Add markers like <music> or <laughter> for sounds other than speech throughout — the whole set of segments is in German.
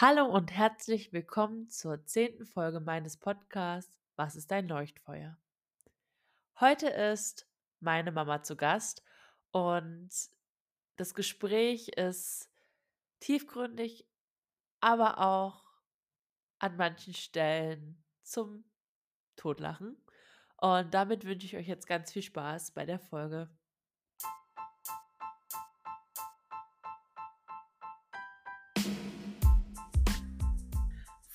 Hallo und herzlich willkommen zur zehnten Folge meines Podcasts Was ist dein Leuchtfeuer? Heute ist meine Mama zu Gast und das Gespräch ist tiefgründig, aber auch an manchen Stellen zum Totlachen. Und damit wünsche ich euch jetzt ganz viel Spaß bei der Folge.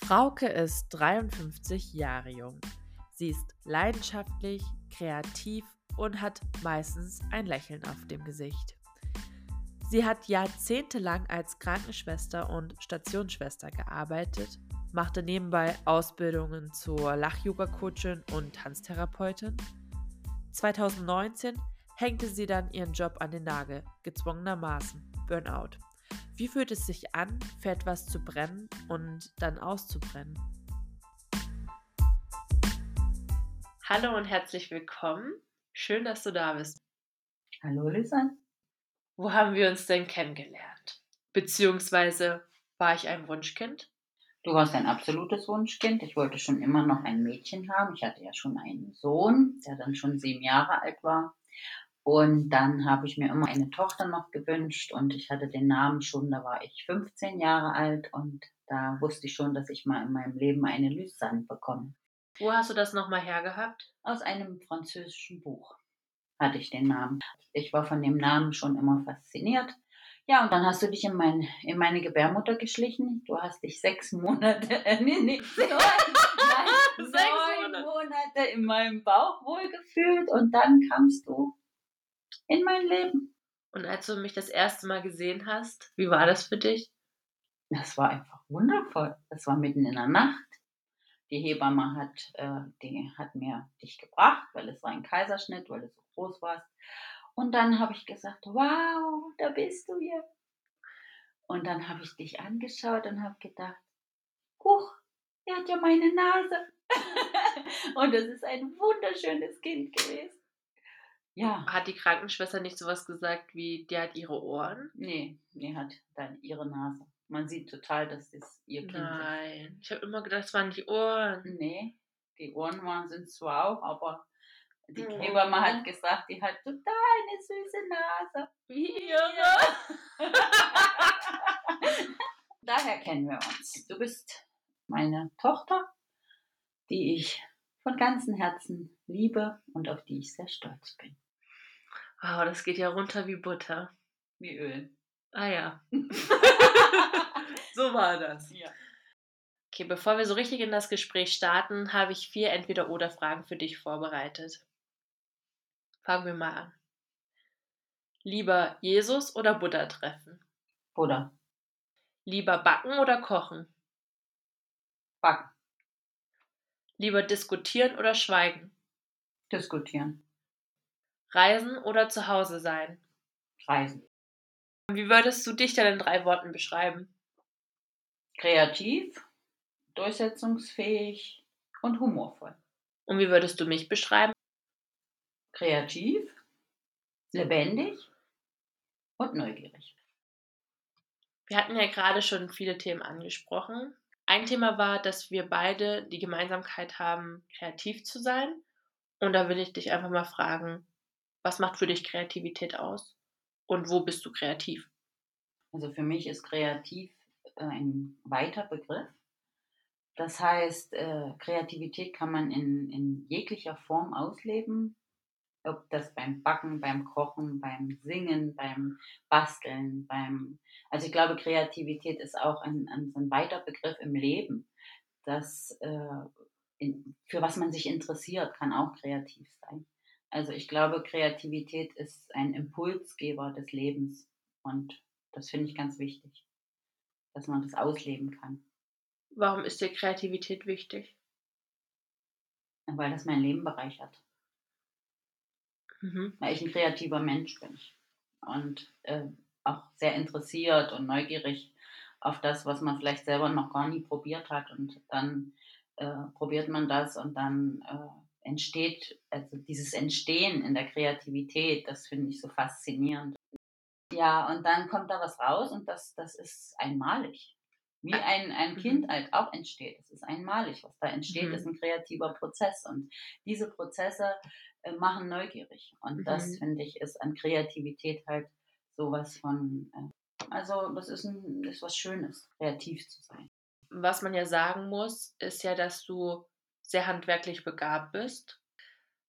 Frauke ist 53 Jahre jung. Sie ist leidenschaftlich, kreativ und hat meistens ein Lächeln auf dem Gesicht. Sie hat jahrzehntelang als Krankenschwester und Stationsschwester gearbeitet, machte nebenbei Ausbildungen zur Lach-Yoga-Coachin und Tanztherapeutin. 2019 hängte sie dann ihren Job an den Nagel, gezwungenermaßen, Burnout. Wie fühlt es sich an, für etwas zu brennen und dann auszubrennen? Hallo und herzlich willkommen. Schön, dass du da bist. Hallo, Lisa. Wo haben wir uns denn kennengelernt? Beziehungsweise war ich ein Wunschkind? Du warst ein absolutes Wunschkind. Ich wollte schon immer noch ein Mädchen haben. Ich hatte ja schon einen Sohn, der dann schon sieben Jahre alt war. Und dann habe ich mir immer eine Tochter noch gewünscht und ich hatte den Namen schon, da war ich 15 Jahre alt und da wusste ich schon, dass ich mal in meinem Leben eine Lysanne bekomme. Wo hast du das nochmal hergehabt? Aus einem französischen Buch hatte ich den Namen. Ich war von dem Namen schon immer fasziniert. Ja, und dann hast du dich in, mein, in meine Gebärmutter geschlichen. Du hast dich sechs Monate, äh, nee, nee, neun, <laughs> nein, neun Monate in meinem Bauch wohlgefühlt und dann kamst du in mein Leben. Und als du mich das erste Mal gesehen hast, wie war das für dich? Das war einfach wundervoll. Das war mitten in der Nacht. Die Hebamme hat, äh, die hat mir dich gebracht, weil es war ein Kaiserschnitt, weil du so groß warst. Und dann habe ich gesagt, wow, da bist du hier. Und dann habe ich dich angeschaut und habe gedacht, huch, er hat ja meine Nase. <laughs> und das ist ein wunderschönes Kind gewesen. Ja. Hat die Krankenschwester nicht sowas gesagt wie, die hat ihre Ohren? Nee, die hat dann ihre Nase. Man sieht total, dass das ihr Kind Nein. ist. Nein, ich habe immer gedacht, es waren die Ohren. Nee, die Ohren waren, sind zwar auch, aber die oh. Hebamme hat gesagt, die hat total eine süße Nase. Wie ihre? <laughs> Daher kennen wir uns. Du bist meine Tochter, die ich von ganzem Herzen liebe und auf die ich sehr stolz bin. Wow, das geht ja runter wie Butter. Wie Öl. Ah ja. <laughs> so war das. Ja. Okay, bevor wir so richtig in das Gespräch starten, habe ich vier Entweder-Oder-Fragen für dich vorbereitet. Fangen wir mal an. Lieber Jesus oder Buddha treffen? Buddha. Lieber backen oder kochen? Backen. Lieber diskutieren oder schweigen? Diskutieren. Reisen oder zu Hause sein? Reisen. Wie würdest du dich denn in drei Worten beschreiben? Kreativ, durchsetzungsfähig und humorvoll. Und wie würdest du mich beschreiben? Kreativ, lebendig und neugierig. Wir hatten ja gerade schon viele Themen angesprochen. Ein Thema war, dass wir beide die Gemeinsamkeit haben, kreativ zu sein. Und da will ich dich einfach mal fragen, was macht für dich Kreativität aus? Und wo bist du kreativ? Also für mich ist kreativ äh, ein weiter Begriff. Das heißt, äh, Kreativität kann man in, in jeglicher Form ausleben. Ob das beim Backen, beim Kochen, beim Singen, beim Basteln, beim. Also ich glaube, Kreativität ist auch ein, ein, ein weiter Begriff im Leben. Das, äh, in, für was man sich interessiert, kann auch kreativ sein. Also ich glaube, Kreativität ist ein Impulsgeber des Lebens und das finde ich ganz wichtig, dass man das ausleben kann. Warum ist dir Kreativität wichtig? Weil das mein Leben bereichert. Mhm. Weil ich ein kreativer Mensch bin und äh, auch sehr interessiert und neugierig auf das, was man vielleicht selber noch gar nie probiert hat und dann äh, probiert man das und dann äh, entsteht, also dieses Entstehen in der Kreativität, das finde ich so faszinierend. Ja, und dann kommt da was raus und das, das ist einmalig. Wie ein, ein Mhm. Kind halt auch entsteht. Es ist einmalig. Was da entsteht, Mhm. ist ein kreativer Prozess. Und diese Prozesse äh, machen neugierig. Und das, Mhm. finde ich, ist an Kreativität halt sowas von. Äh, also, das ist, ein, ist was Schönes, kreativ zu sein. Was man ja sagen muss, ist ja, dass du sehr handwerklich begabt bist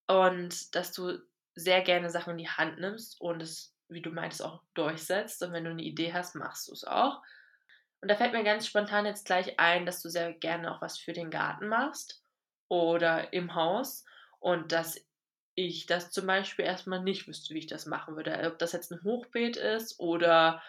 und dass du sehr gerne Sachen in die Hand nimmst und es, wie du meintest, auch durchsetzt. Und wenn du eine Idee hast, machst du es auch. Und da fällt mir ganz spontan jetzt gleich ein, dass du sehr gerne auch was für den Garten machst oder im Haus und dass ich das zum Beispiel erstmal nicht wüsste, wie ich das machen würde. Ob das jetzt ein Hochbeet ist oder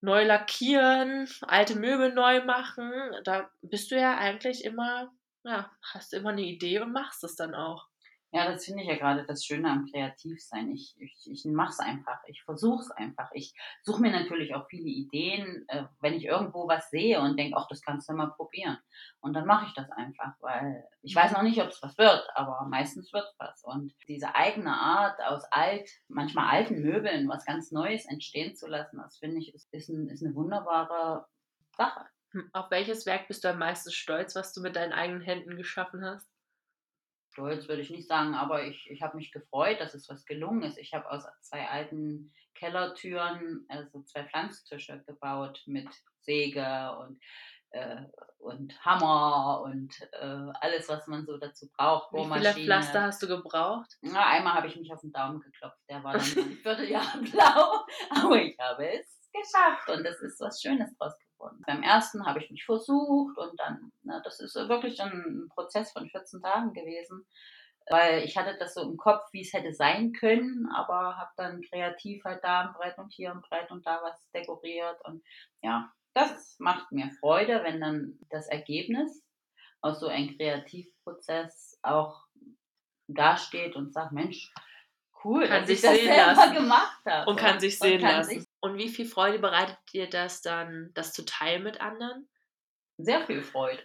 neu lackieren, alte Möbel neu machen, da bist du ja eigentlich immer, ja, hast immer eine Idee und machst es dann auch. Ja, das finde ich ja gerade das Schöne am Kreativsein. Ich, ich, ich mache es einfach, ich versuche es einfach. Ich suche mir natürlich auch viele Ideen, äh, wenn ich irgendwo was sehe und denke, ach, das kannst du mal probieren. Und dann mache ich das einfach, weil ich weiß noch nicht, ob es was wird, aber meistens wird was. Und diese eigene Art aus alt, manchmal alten Möbeln, was ganz Neues entstehen zu lassen, das finde ich, ist, ist, ein, ist eine wunderbare Sache. Hm, Auf welches Werk bist du am meisten stolz, was du mit deinen eigenen Händen geschaffen hast? Stolz würde ich nicht sagen, aber ich, ich habe mich gefreut, dass es was gelungen ist. Ich habe aus zwei alten Kellertüren also zwei Pflanztische gebaut mit Säge und, äh, und Hammer und äh, alles, was man so dazu braucht. Wie viele. Pflaster hast du gebraucht? Na, einmal habe ich mich auf den Daumen geklopft, der war dann <laughs> ein Vierteljahr blau, aber ich habe es geschafft und es ist was Schönes draus geworden. Beim ersten habe ich mich versucht und dann, na, das ist wirklich ein Prozess von 14 Tagen gewesen, weil ich hatte das so im Kopf, wie es hätte sein können, aber habe dann kreativ halt da ein Brett und hier ein Brett und da was dekoriert und ja, das macht mir Freude, wenn dann das Ergebnis aus so einem Kreativprozess auch dasteht und sagt, Mensch, cool, Kann dass ich sich das sehen selber lassen. gemacht habe. Und kann sich sehen kann lassen. sich Und wie viel Freude bereitet dir das dann, das zu teilen mit anderen? sehr viel Freude.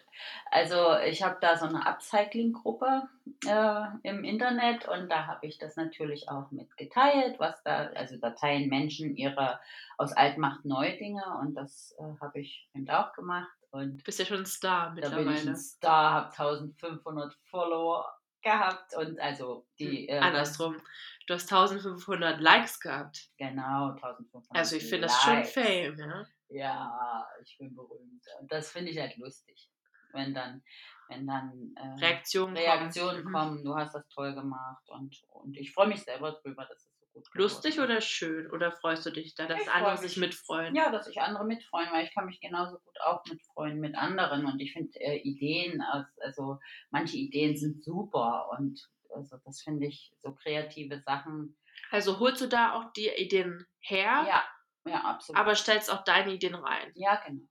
Also ich habe da so eine Upcycling-Gruppe äh, im Internet und da habe ich das natürlich auch mit geteilt, was da, also da teilen Menschen ihre aus Altmacht neue Dinge und das äh, habe ich eben auch gemacht und Du bist ja schon ein Star da bin ich mittlerweile. ein Star, habe 1500 Follower gehabt und also die äh, Andersrum. Du hast 1500 Likes gehabt. Genau, 1500. Also ich finde das schon. Fame, ja. Ja, ich bin berühmt. Und das finde ich halt lustig. Wenn dann, wenn dann äh, Reaktionen Reaktionen kommen. Kommen, du hast das toll gemacht und, und ich freue mich selber drüber, dass es gut geworden Lustig oder schön? Oder freust du dich da, dass Ich andere sich mitfreuen? Ja, dass sich andere mitfreuen, weil ich kann mich genauso gut auch mitfreuen mit anderen und ich finde äh, Ideen, aus, also manche Ideen sind super und also das finde ich so kreative Sachen. Also holst du da auch die Ideen her, Ja, ja, absolut. aber stellst auch deine Ideen rein. ja, genau.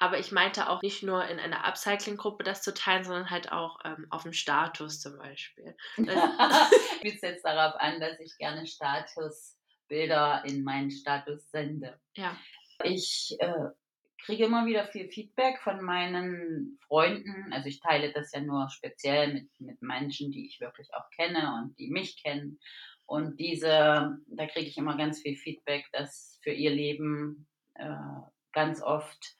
Aber ich meinte auch nicht nur in einer Upcycling-Gruppe das zu teilen, sondern halt auch ähm, auf dem Status zum Beispiel. <laughs> Das- Spielst jetzt darauf an, dass ich gerne Statusbilder in meinen Status sende. Ja. Ich äh, kriege immer wieder viel Feedback von meinen Freunden. Also ich teile das ja nur speziell mit, mit Menschen, die ich wirklich auch kenne und die mich kennen. Und diese, da kriege ich immer ganz viel Feedback, dass für ihr Leben äh, ganz oft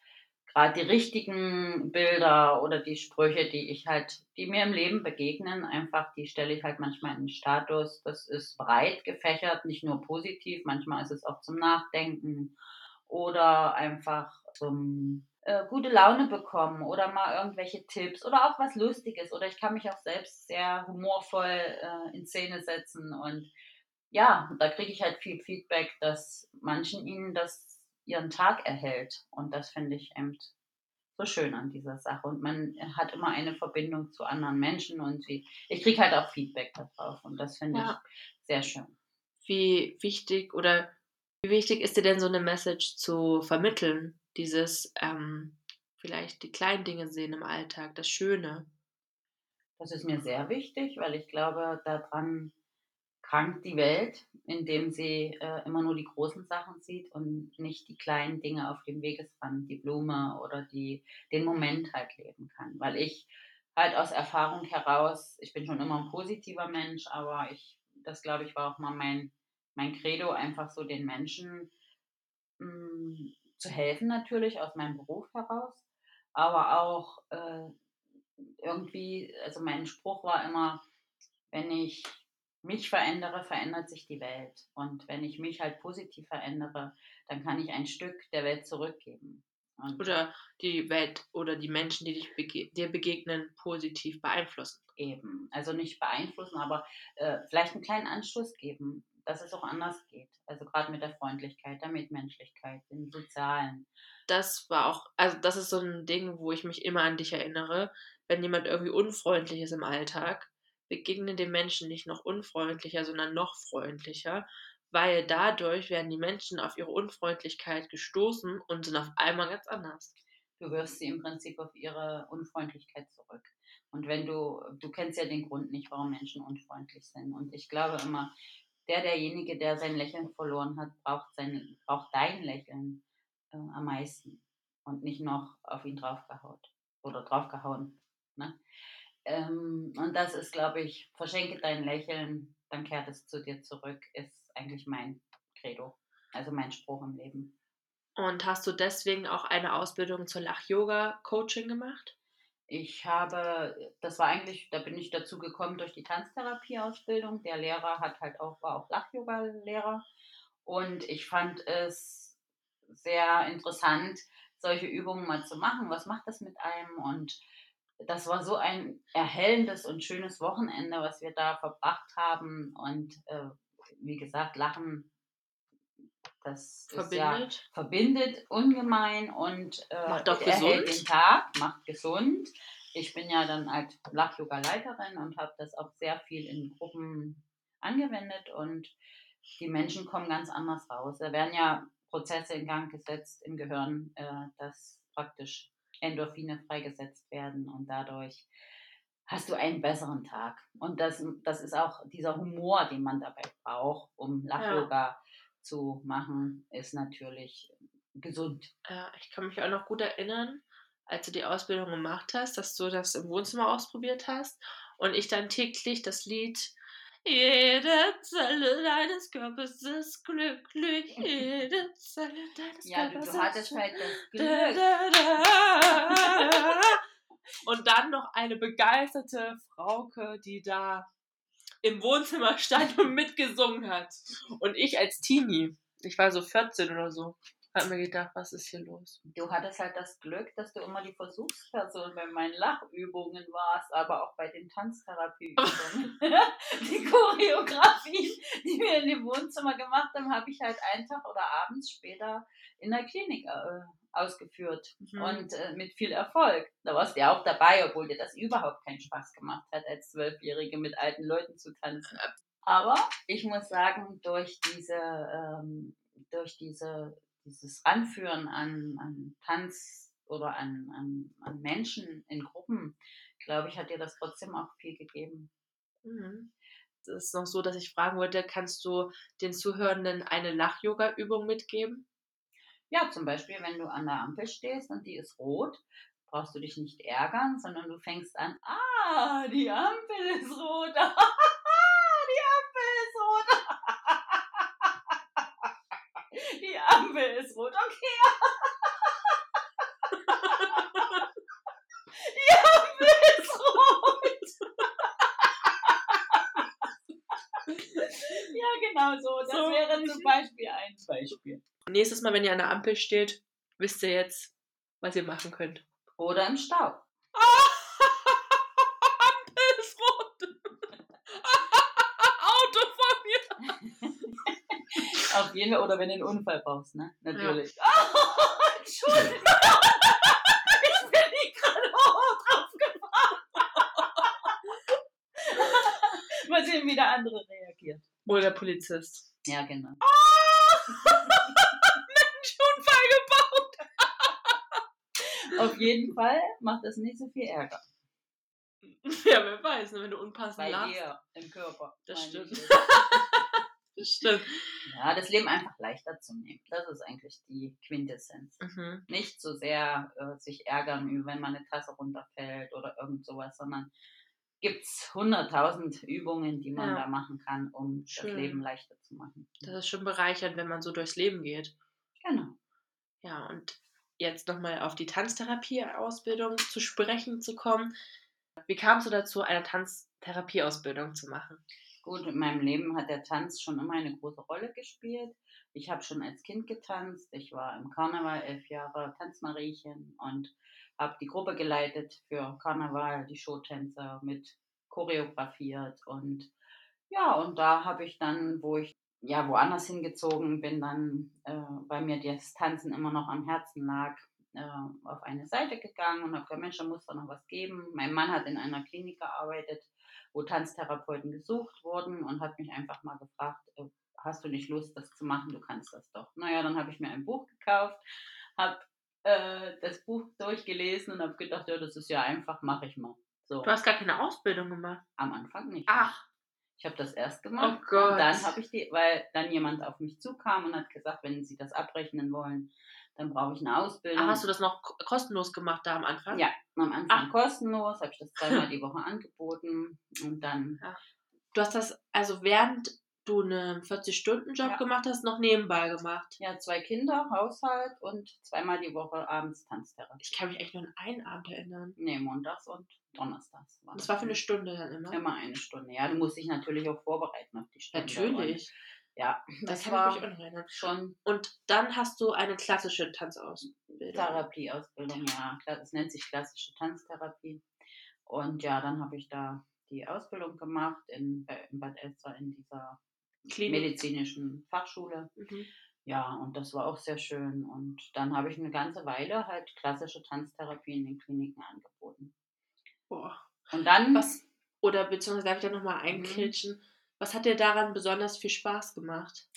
gerade die richtigen Bilder oder die Sprüche, die ich halt, die mir im Leben begegnen, einfach, die stelle ich halt manchmal in den Status. Das ist breit gefächert, nicht nur positiv, manchmal ist es auch zum Nachdenken oder einfach zum äh, gute Laune bekommen oder mal irgendwelche Tipps oder auch was Lustiges oder ich kann mich auch selbst sehr humorvoll äh, in Szene setzen und ja, da kriege ich halt viel Feedback, dass manchen ihnen das ihren Tag erhält und das finde ich eben so schön an dieser Sache und man hat immer eine Verbindung zu anderen Menschen und sie, ich kriege halt auch Feedback darauf und das finde Ja. ich sehr schön. Wie wichtig oder wie wichtig ist dir denn so eine Message zu vermitteln? Dieses ähm, vielleicht die kleinen Dinge sehen im Alltag, das Schöne. Das ist mir sehr wichtig, weil ich glaube, daran krankt die Welt, indem sie äh, immer nur die großen Sachen sieht und nicht die kleinen Dinge auf dem Wegesrand, die Blume oder die, den Moment halt leben kann. Weil ich halt aus Erfahrung heraus, ich bin schon immer ein positiver Mensch, aber ich, das glaube ich war auch mal mein, mein Credo, einfach so den Menschen mh, zu helfen natürlich aus meinem Beruf heraus, aber auch äh, irgendwie, also mein Spruch war immer, wenn ich mich verändere, verändert sich die Welt. Und wenn ich mich halt positiv verändere, dann kann ich ein Stück der Welt zurückgeben. Und oder die Welt oder die Menschen, die dich bege dir begegnen, positiv beeinflussen. Eben. Also nicht beeinflussen, aber äh, vielleicht einen kleinen Anstoß geben, dass es auch anders geht. Also gerade mit der Freundlichkeit, der Mitmenschlichkeit, dem Sozialen. Das war auch, also das ist so ein Ding, wo ich mich immer an dich erinnere. Wenn jemand irgendwie unfreundlich ist im Alltag, begegne dem Menschen nicht noch unfreundlicher, sondern noch freundlicher, weil dadurch werden die Menschen auf ihre Unfreundlichkeit gestoßen und sind auf einmal ganz anders. Du wirfst sie im Prinzip auf ihre Unfreundlichkeit zurück. Und wenn du, du kennst ja den Grund nicht, warum Menschen unfreundlich sind. Und ich glaube immer, der, derjenige, der sein Lächeln verloren hat, braucht, sein, braucht dein Lächeln äh, am meisten und nicht noch auf ihn draufgehaut oder draufgehauen. Ne? Ähm, und das ist, glaube ich, verschenke dein Lächeln, dann kehrt es zu dir zurück, ist eigentlich mein Credo, also mein Spruch im Leben. Und hast du deswegen auch eine Ausbildung zur Lach-Yoga-Coaching gemacht? Ich habe, das war eigentlich, da bin ich dazu gekommen durch die Tanztherapie-Ausbildung. Der Lehrer hat halt auch, war auch Lach-Yoga-Lehrer. Und ich fand es sehr interessant, solche Übungen mal zu machen. Was macht das mit einem? Und das war so ein erhellendes und schönes Wochenende, was wir da verbracht haben. Und äh, wie gesagt, Lachen, das verbindet, ja, verbindet ungemein und äh, macht auch erhält gesund. den Tag, macht gesund. Ich bin ja dann als Lach-Yoga-Leiterin und habe das auch sehr viel in Gruppen angewendet und die Menschen kommen ganz anders raus. Da werden ja Prozesse in Gang gesetzt im Gehirn, äh, dass praktisch Endorphine freigesetzt werden und dadurch hast du einen besseren Tag. Und das, das ist auch dieser Humor, den man dabei braucht, um Lach-Yoga ja. zu machen, ist natürlich gesund. Ja, ich kann mich auch noch gut erinnern, als du die Ausbildung gemacht hast, dass du das im Wohnzimmer ausprobiert hast und ich dann täglich das Lied jede Zelle deines Körpers ist glücklich. <laughs> Jede Zelle deines ja, Körpers ist Ja, du hattest halt das Glück. Da, da, <laughs> da. Und dann noch eine begeisterte Frauke, die da im Wohnzimmer stand und mitgesungen hat. Und ich als Teenie, ich war so 14 oder so, hab mir gedacht, was ist hier los? Du hattest halt das Glück, dass du immer die Versuchsperson bei meinen Lachübungen warst, aber auch bei den Tanztherapieübungen. <laughs> <laughs> die Choreografien, die wir in dem Wohnzimmer gemacht haben, habe ich halt einen Tag oder abends später in der Klinik äh, ausgeführt mhm. und äh, mit viel Erfolg. Da warst du ja auch dabei, obwohl dir das überhaupt keinen Spaß gemacht hat, als Zwölfjährige mit alten Leuten zu tanzen. Aber ich muss sagen, durch diese, ähm, durch diese dieses Ranführen an, an Tanz oder an, an, an Menschen in Gruppen, glaube ich, hat dir das trotzdem auch viel gegeben. Mhm. Es ist noch so, dass ich fragen wollte, kannst du den Zuhörenden eine Lach-Yoga-Übung mitgeben? Ja, zum Beispiel, wenn du an der Ampel stehst und die ist rot, brauchst du dich nicht ärgern, sondern du fängst an, ah, die Ampel ist rot, <laughs> die Ampel ist rot. Die Ampel ist rot, okay. <laughs> Die Ampel ist rot. ja, genau so. Das so, wäre zum Beispiel ein Beispiel. Nächstes Mal, wenn ihr an der Ampel steht, wisst ihr jetzt, was ihr machen könnt. Oder im Stau. Auf jeden Fall, oder wenn du einen Unfall brauchst, ne? Natürlich. Ja. Oh, <laughs> Entschuldigung. ich bin nicht gerade drauf gefahren. Mal sehen, wie der andere reagiert. Oder der Polizist. Ja, genau. Oh! Mensch, Unfall gebaut. Auf jeden Fall macht das nicht so viel Ärger. Ja, wer weiß, ne, wenn du unpassend Bei lachst. dir im Körper. Das stimmt. Stimmt. Ja, das Leben einfach leichter zu nehmen. Das ist eigentlich die Quintessenz. Mhm. Nicht so sehr äh, sich ärgern, wenn mal eine Tasse runterfällt oder irgend sowas, sondern gibt es hunderttausend Übungen, die man ja. da machen kann, um Schön. das Leben leichter zu machen. Das ist schon bereichernd, wenn man so durchs Leben geht. Genau. Ja, und jetzt nochmal auf die Tanztherapie-Ausbildung zu sprechen zu kommen. Wie kamst du dazu, eine Tanztherapie-Ausbildung zu machen? Gut, in meinem Leben hat der Tanz schon immer eine große Rolle gespielt. Ich habe schon als Kind getanzt. Ich war im Karneval elf Jahre Tanzmariechen und habe die Gruppe geleitet für Karneval, die Showtänzer mit choreografiert und ja, und da habe ich dann, wo ich ja woanders hingezogen bin, dann, äh, weil mir das Tanzen immer noch am Herzen lag, äh, auf eine Seite gegangen und habe gesagt, Mensch, da muss doch noch was geben. Mein Mann hat in einer Klinik gearbeitet, wo Tanztherapeuten gesucht wurden und hat mich einfach mal gefragt, äh, hast du nicht Lust, das zu machen? Du kannst das doch. Naja, dann habe ich mir ein Buch gekauft, habe äh, das Buch durchgelesen und habe gedacht, ja, das ist ja einfach, mache ich mal. So. Du hast gar keine Ausbildung gemacht? Am Anfang nicht. Ach. Ich habe das erst gemacht. Oh Gott. Und dann habe ich die, weil dann jemand auf mich zukam und hat gesagt, wenn Sie das abrechnen wollen, dann brauche ich eine Ausbildung. Ach, hast du das noch kostenlos gemacht da am Anfang? Ja, am Anfang Ach. kostenlos, habe ich das zweimal <laughs> die Woche angeboten und dann. Ach. Du hast das also während du einen 40-Stunden-Job ja. gemacht hast, noch nebenbei gemacht. Ja, zwei Kinder, Haushalt und zweimal die Woche abends Tanztherapie. Ich kann mich echt nur an einen Abend erinnern. Nee, montags und donnerstags. War das, das war für eine Stunde dann immer? Immer eine Stunde, ja. Du musst dich natürlich auch vorbereiten auf die Stunde. Natürlich. Ja, das, das kann ich mich auch erinnern. Schon. Und dann hast du eine klassische Tanzausbildung. Therapieausbildung, ja. Das nennt sich klassische Tanztherapie. Und ja, dann habe ich da die Ausbildung gemacht in, in Bad Elster in dieser Klinik. medizinischen Fachschule. Mhm. Ja, und das war auch sehr schön. Und dann habe ich eine ganze Weile halt klassische Tanztherapie in den Kliniken angeboten. Boah. Und dann. Was, oder beziehungsweise darf ich da nochmal einkritschen? Mhm. Was hat dir daran besonders viel Spaß gemacht?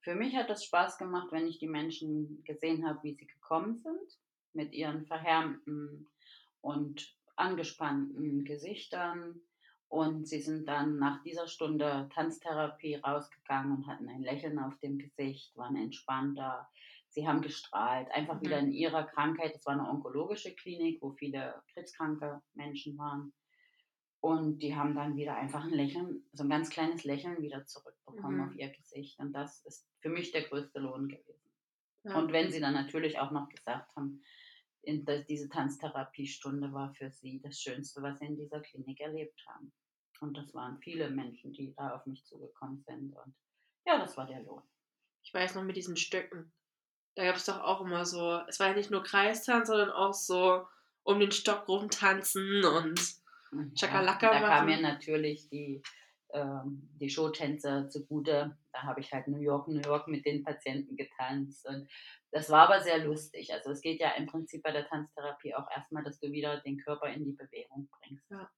Für mich hat es Spaß gemacht, wenn ich die Menschen gesehen habe, wie sie gekommen sind, mit ihren verhärmten und angespannten Gesichtern, und sie sind dann nach dieser Stunde Tanztherapie rausgegangen und hatten ein Lächeln auf dem Gesicht, waren entspannter. Sie haben gestrahlt, einfach mhm. wieder in ihrer Krankheit. Es war eine onkologische Klinik, wo viele krebskranke Menschen waren. Und die haben dann wieder einfach ein Lächeln, so ein ganz kleines Lächeln wieder zurückbekommen mhm. auf ihr Gesicht. Und das ist für mich der größte Lohn gewesen. Ja. Und wenn sie dann natürlich auch noch gesagt haben, in, diese Tanztherapiestunde war für sie das Schönste, was sie in dieser Klinik erlebt haben. Und das waren viele Menschen, die da auf mich zugekommen sind. Und ja, das war der Lohn. Ich weiß noch mit diesen Stöcken. Da gab es doch auch immer so, es war ja nicht nur Kreistanz, sondern auch so um den Stock rum tanzen und Chakalaka ja, Da kamen mir natürlich die, ähm, die Showtänzer zugute. Da habe ich halt New York, New York mit den Patienten getanzt. Und das war aber sehr lustig. Also es geht ja im Prinzip bei der Tanztherapie auch erstmal, dass du wieder den Körper in die Bewegung bringst. Ja.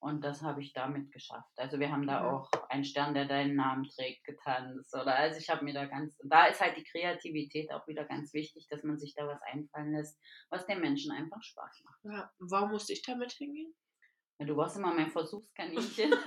Und das habe ich damit geschafft. Also wir haben da mhm. auch einen Stern, der deinen Namen trägt, getanzt. Oder also ich habe mir da ganz, da ist halt die Kreativität auch wieder ganz wichtig, dass man sich da was einfallen lässt, was den Menschen einfach Spaß macht. Ja, warum musste ich damit hingehen? Ja, du warst immer mein Versuchskaninchen. <laughs>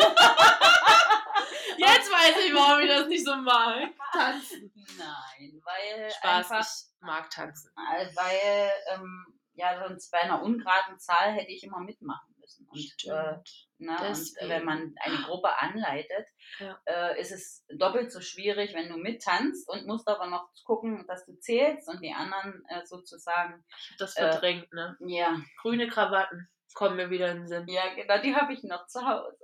Jetzt <laughs> weiß ich, warum ich das nicht so mag. Tanzen. Nein, weil Spaß, einfach, ich mag tanzen. Weil, ähm, ja, sonst bei einer ungeraden Zahl hätte ich immer mitmachen müssen. Und, äh, ne, und wenn man eine Gruppe anleitet, ja. äh, ist es doppelt so schwierig, wenn du mittanzt und musst aber noch gucken, dass du zählst und die anderen äh, sozusagen. Das verdrängt, äh, ne? Ja. Grüne Krawatten kommen mir wieder in den Sinn. Ja, genau, die habe ich noch zu Hause.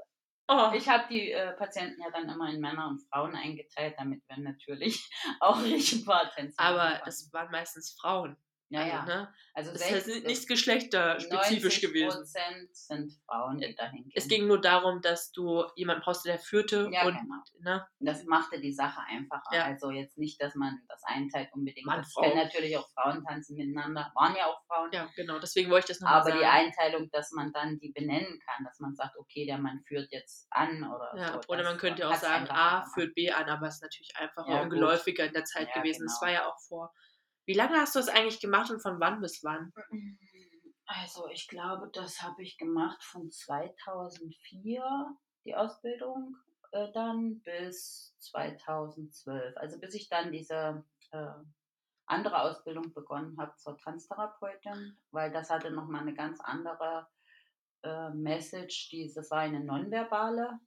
Oh. Ich habe die äh, Patienten ja dann immer in Männer und Frauen eingeteilt, damit wir natürlich <laughs> auch richtig Tänze Aber es waren meistens Frauen. Ja, also, ja. Ne? Also das ist halt nichts geschlechterspezifisch gewesen. Prozent sind Frauen, die dahin gehen. Es ging nur darum, dass du jemanden brauchst, der führte. Ja, und, genau. Ne? Das machte die Sache einfacher. Ja. Also jetzt nicht, dass man das einteilt unbedingt. Mann, das können natürlich auch Frauen tanzen miteinander. Waren ja auch Frauen. Ja, genau. Deswegen wollte ich das nochmal sagen. Aber die Einteilung, dass man dann die benennen kann, dass man sagt, okay, der Mann führt jetzt an oder ja, so. Oder man könnte auch sagen, A führt B an, aber es ist natürlich einfacher ja, und geläufiger in der Zeit gewesen. Genau. Das war ja auch vor wie lange hast du das eigentlich gemacht und von wann bis wann? Also ich glaube, das habe ich gemacht von 2004, die Ausbildung, äh, dann bis 2012. Also bis ich dann diese äh, andere Ausbildung begonnen habe zur Tanztherapeutin, weil das hatte nochmal eine ganz andere äh, Message. Die, das war eine nonverbale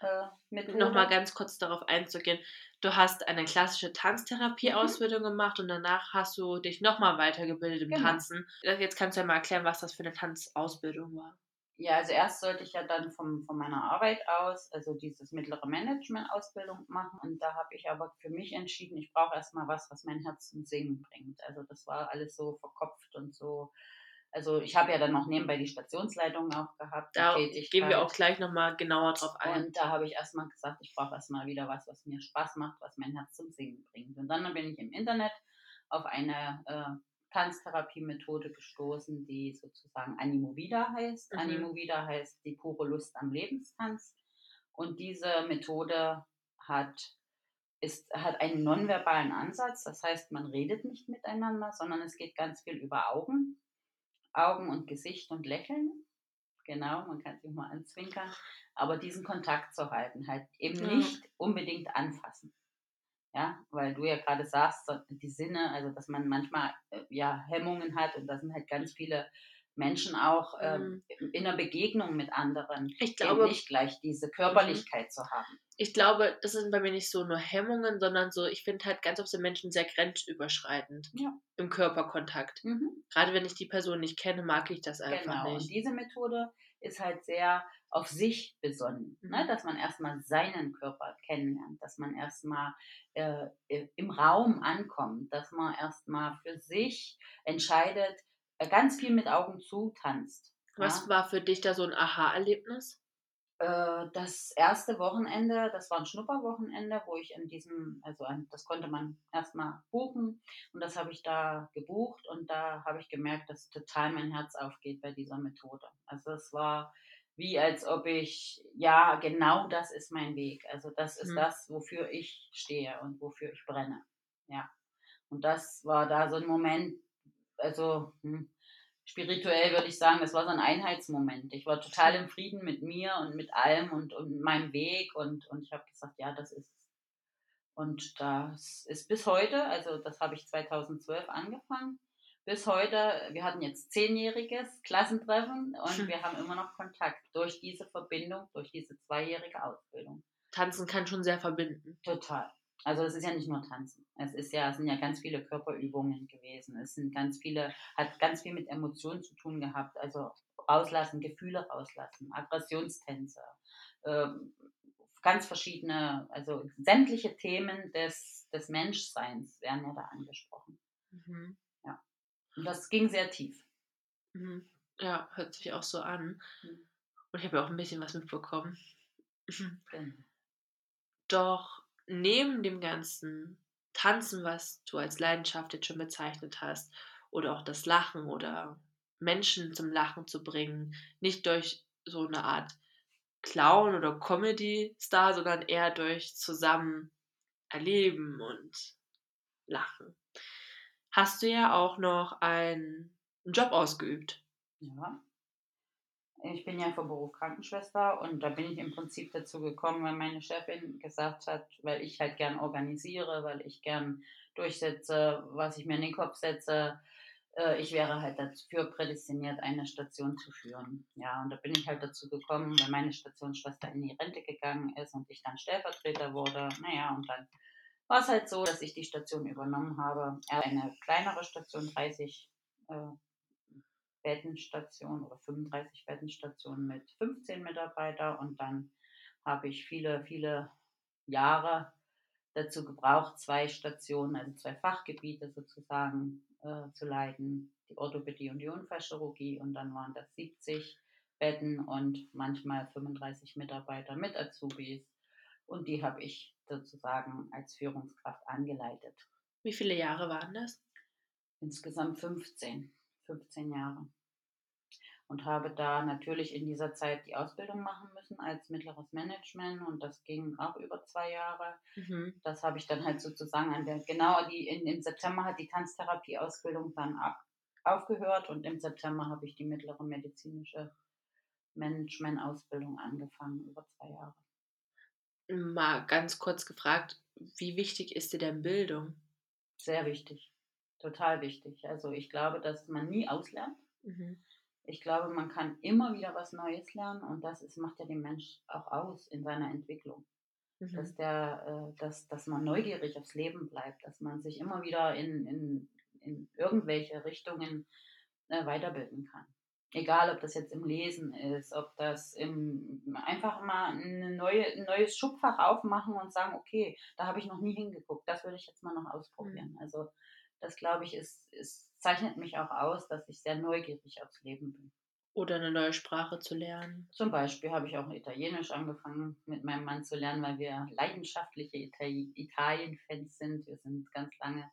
äh, Methode. Nochmal ganz kurz darauf einzugehen. Du hast eine klassische Mhm. Tanztherapie-Ausbildung gemacht und danach hast du dich nochmal weitergebildet im Genau. Tanzen. Jetzt kannst du ja mal erklären, was das für eine Tanzausbildung war. Ja, also erst sollte ich ja dann vom, von meiner Arbeit aus, also dieses mittlere Management-Ausbildung machen. Und da habe ich aber für mich entschieden, ich brauche erstmal was, was mein Herz zum Singen bringt. Also das war alles so verkopft und so. Also ich habe ja dann noch nebenbei die Stationsleitung auch gehabt. Da gehen wir auch gleich nochmal genauer drauf ein. Und da habe ich erstmal gesagt, ich brauche erstmal wieder was, was mir Spaß macht, was mein Herz zum Singen bringt. Und dann bin ich im Internet auf eine äh, Tanztherapie-Methode gestoßen, die sozusagen Animovida heißt. Mhm. Animovida heißt die pure Lust am Lebenstanz. Und diese Methode hat, ist, hat einen nonverbalen Ansatz. Das heißt, man redet nicht miteinander, sondern es geht ganz viel über Augen. Augen und Gesicht und Lächeln. Genau, man kann sich mal anzwinkern. Aber diesen Kontakt zu halten, halt eben Ja. nicht unbedingt anfassen. Ja, weil du ja gerade sagst, die Sinne, also dass man manchmal äh, ja Hemmungen hat und da sind halt ganz viele Menschen auch ähm, in der Begegnung mit anderen, Ich eben glaube, nicht gleich diese Körperlichkeit zu haben. ich glaube, das sind bei mir nicht so nur Hemmungen, sondern so, ich finde halt ganz oft sind Menschen sehr grenzüberschreitend Ja. im Körperkontakt. Mhm. Gerade wenn ich die Person nicht kenne, mag ich das einfach Genau. Und nicht. diese Methode ist halt sehr auf sich besonnen, Mhm. ne? dass man erstmal seinen Körper kennenlernt, dass man erstmal äh, äh, im Raum ankommt, dass man erstmal für sich entscheidet, äh, ganz viel mit Augen zu tanzt. Was ja? war für dich da so ein Aha-Erlebnis? Äh, das erste Wochenende, das war ein Schnupperwochenende, wo ich in diesem, also das konnte man erstmal buchen und das habe ich da gebucht und da habe ich gemerkt, dass total mein Herz aufgeht bei dieser Methode. Also es war wie als ob ich, ja, genau das ist mein Weg. Also das ist Mhm. das, wofür ich stehe und wofür ich brenne. Ja. Und das war da so ein Moment, also hm, spirituell würde ich sagen, das war so ein Einheitsmoment. Ich war total im Frieden mit mir und mit allem und, und meinem Weg und, und ich habe gesagt, ja, das ist es. Und das ist bis heute, also das habe ich 2012 angefangen, bis heute, wir hatten jetzt zehnjähriges Klassentreffen und Hm. wir haben immer noch Kontakt durch diese Verbindung, durch diese zweijährige Ausbildung. Tanzen kann schon sehr verbinden. Total. Also es ist ja nicht nur Tanzen. Es ist ja, es sind ja ganz viele Körperübungen gewesen. Es sind ganz viele, hat ganz viel mit Emotionen zu tun gehabt. Also rauslassen, Gefühle rauslassen, Aggressionstänze, ähm, ganz verschiedene, also sämtliche Themen des, des Menschseins werden ja da angesprochen. Mhm. Und das ging sehr tief. Mhm. Ja, hört sich auch so an. Mhm. Und ich habe ja auch ein bisschen was mitbekommen. Genau. Doch neben dem ganzen Tanzen, was du als Leidenschaft jetzt schon bezeichnet hast, oder auch das Lachen oder Menschen zum Lachen zu bringen, nicht durch so eine Art Clown oder Comedy-Star, sondern eher durch zusammen erleben und lachen. Hast du ja auch noch einen Job ausgeübt. Ja. Ich bin ja vom Beruf Krankenschwester und da bin ich im Prinzip dazu gekommen, weil meine Chefin gesagt hat, weil ich halt gern organisiere, weil ich gern durchsetze, was ich mir in den Kopf setze. Äh, Ich wäre halt dafür prädestiniert, eine Station zu führen. Ja, und da bin ich halt dazu gekommen, weil meine Stationsschwester in die Rente gegangen ist und ich dann Stellvertreter wurde. Naja, und dann war es halt so, dass ich die Station übernommen habe. Eine kleinere Station, 30 äh, Bettenstation oder 35 Bettenstationen mit 15 Mitarbeiter und dann habe ich viele, viele Jahre dazu gebraucht, zwei Stationen, also zwei Fachgebiete sozusagen äh, zu leiten, die Orthopädie und die Unfallchirurgie und dann waren das 70 Betten und manchmal 35 Mitarbeiter mit Azubis und die habe ich sozusagen als Führungskraft angeleitet. Wie viele Jahre waren das? Insgesamt 15, 15 Jahre. Und habe da natürlich in dieser Zeit die Ausbildung machen müssen als mittleres Management und das ging auch über zwei Jahre. Mhm. Das habe ich dann halt sozusagen an der, genau die, in, im September hat die Tanztherapie-Ausbildung dann ab, aufgehört und im September habe ich die mittlere medizinische Management-Ausbildung angefangen, über zwei Jahre. Mal ganz kurz gefragt, wie wichtig ist dir denn Bildung? Sehr wichtig, total wichtig. Also ich glaube, dass man nie auslernt. Mhm. Ich glaube, man kann immer wieder was Neues lernen und das ist, macht ja den Mensch auch aus in seiner Entwicklung. Mhm. Dass, der, äh, dass, dass man neugierig aufs Leben bleibt, dass man sich immer wieder in, in, in irgendwelche Richtungen äh, weiterbilden kann. Egal, ob das jetzt im Lesen ist, ob das im, einfach mal eine neue, ein neues Schubfach aufmachen und sagen, okay, da habe ich noch nie hingeguckt, das würde ich jetzt mal noch ausprobieren. Mhm. Also das, glaube ich, ist, ist, zeichnet mich auch aus, dass ich sehr neugierig aufs Leben bin. Oder eine neue Sprache zu lernen. Zum Beispiel habe ich auch Italienisch angefangen mit meinem Mann zu lernen, weil wir leidenschaftliche Italien-Fans sind. Wir sind ganz lange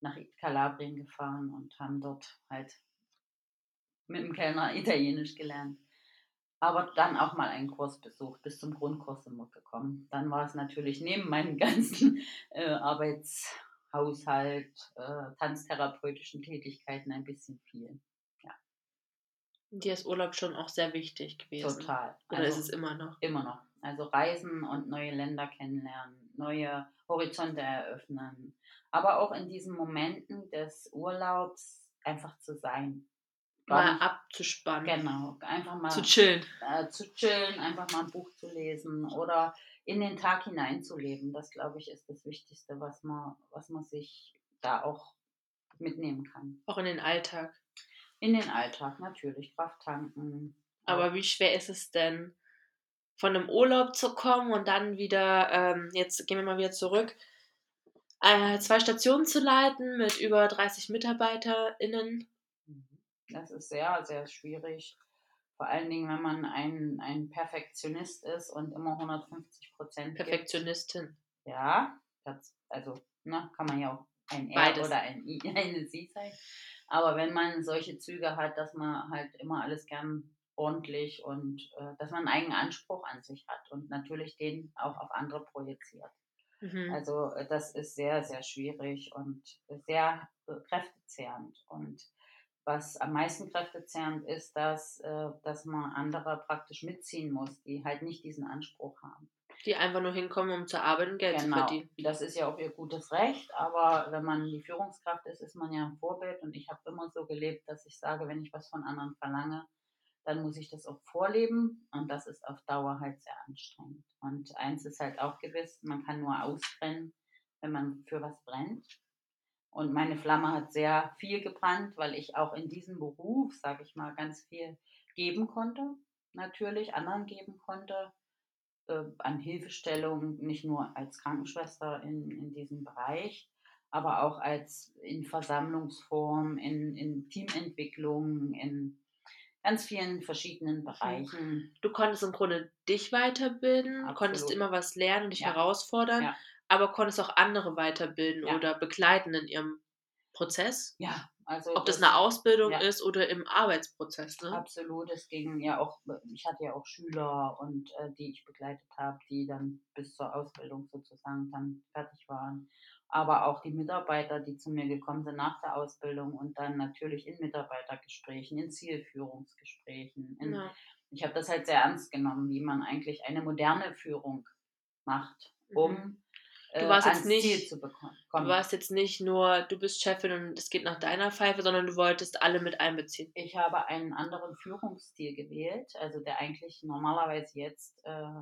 nach Kalabrien gefahren und haben dort halt mit dem Kellner Italienisch gelernt. Aber dann auch mal einen Kurs besucht, bis zum Grundkurs sind wir gekommen. Dann war es natürlich neben meinem <laughs> ganzen äh, Arbeitshaushalt, äh, tanztherapeutischen Tätigkeiten ein bisschen viel. Ja. Dir ist Urlaub schon auch sehr wichtig gewesen. Total. Oder also, ist es immer noch? Immer noch. Also Reisen und neue Länder kennenlernen, neue Horizonte eröffnen. Aber auch in diesen Momenten des Urlaubs einfach zu sein mal abzuspannen. Genau, einfach mal zu chillen. Äh, zu chillen, einfach mal ein Buch zu lesen oder in den Tag hineinzuleben. Das, glaube ich, ist das Wichtigste, was man, was man sich da auch mitnehmen kann. Auch in den Alltag. In den Alltag, natürlich. Kraft tanken. Aber wie schwer ist es denn, von einem Urlaub zu kommen und dann wieder, ähm, jetzt gehen wir mal wieder zurück, äh, zwei Stationen zu leiten mit über 30 MitarbeiterInnen das ist sehr, sehr schwierig. Vor allen Dingen, wenn man ein, ein Perfektionist ist und immer 150 Prozent. Perfektionistin. Ja, das, also ne, kann man ja auch ein R Beides. oder ein I, <laughs> eine Sie sein. Aber wenn man solche Züge hat, dass man halt immer alles gern ordentlich und äh, dass man einen eigenen Anspruch an sich hat und natürlich den auch auf andere projiziert. Mhm. Also äh, das ist sehr, sehr schwierig und sehr äh, kräftezehrend. Und was am meisten kräftezehrend ist, dass, äh, dass man andere praktisch mitziehen muss, die halt nicht diesen Anspruch haben. Die einfach nur hinkommen, um zu arbeiten Geld genau. zu verdienen. Das ist ja auch ihr gutes Recht, aber wenn man die Führungskraft ist, ist man ja ein Vorbild und ich habe immer so gelebt, dass ich sage, wenn ich was von anderen verlange, dann muss ich das auch vorleben und das ist auf Dauer halt sehr anstrengend. Und eins ist halt auch gewiss, man kann nur ausbrennen, wenn man für was brennt. Und meine Flamme hat sehr viel gebrannt, weil ich auch in diesem Beruf, sage ich mal, ganz viel geben konnte, natürlich anderen geben konnte, äh, an Hilfestellung, nicht nur als Krankenschwester in, in diesem Bereich, aber auch als in Versammlungsform, in, in Teamentwicklung, in ganz vielen verschiedenen. Bereichen. Du konntest im Grunde dich weiterbilden, Absolut. konntest immer was lernen, dich ja. herausfordern. Ja aber konntest auch andere weiterbilden ja. oder begleiten in ihrem Prozess. Ja, also. Ob das, das eine Ausbildung ja. ist oder im Arbeitsprozess. Ne? Absolut. Es ging ja auch, ich hatte ja auch Schüler und äh, die ich begleitet habe, die dann bis zur Ausbildung sozusagen dann fertig waren. Aber auch die Mitarbeiter, die zu mir gekommen sind nach der Ausbildung und dann natürlich in Mitarbeitergesprächen, in Zielführungsgesprächen. In, ja. Ich habe das halt sehr ernst genommen, wie man eigentlich eine moderne Führung macht, um mhm du warst äh, jetzt nicht, Du warst jetzt nicht nur, du bist Chefin und es geht nach deiner Pfeife, sondern du wolltest alle mit einbeziehen. Ich habe einen anderen Führungsstil gewählt, also der eigentlich normalerweise jetzt äh,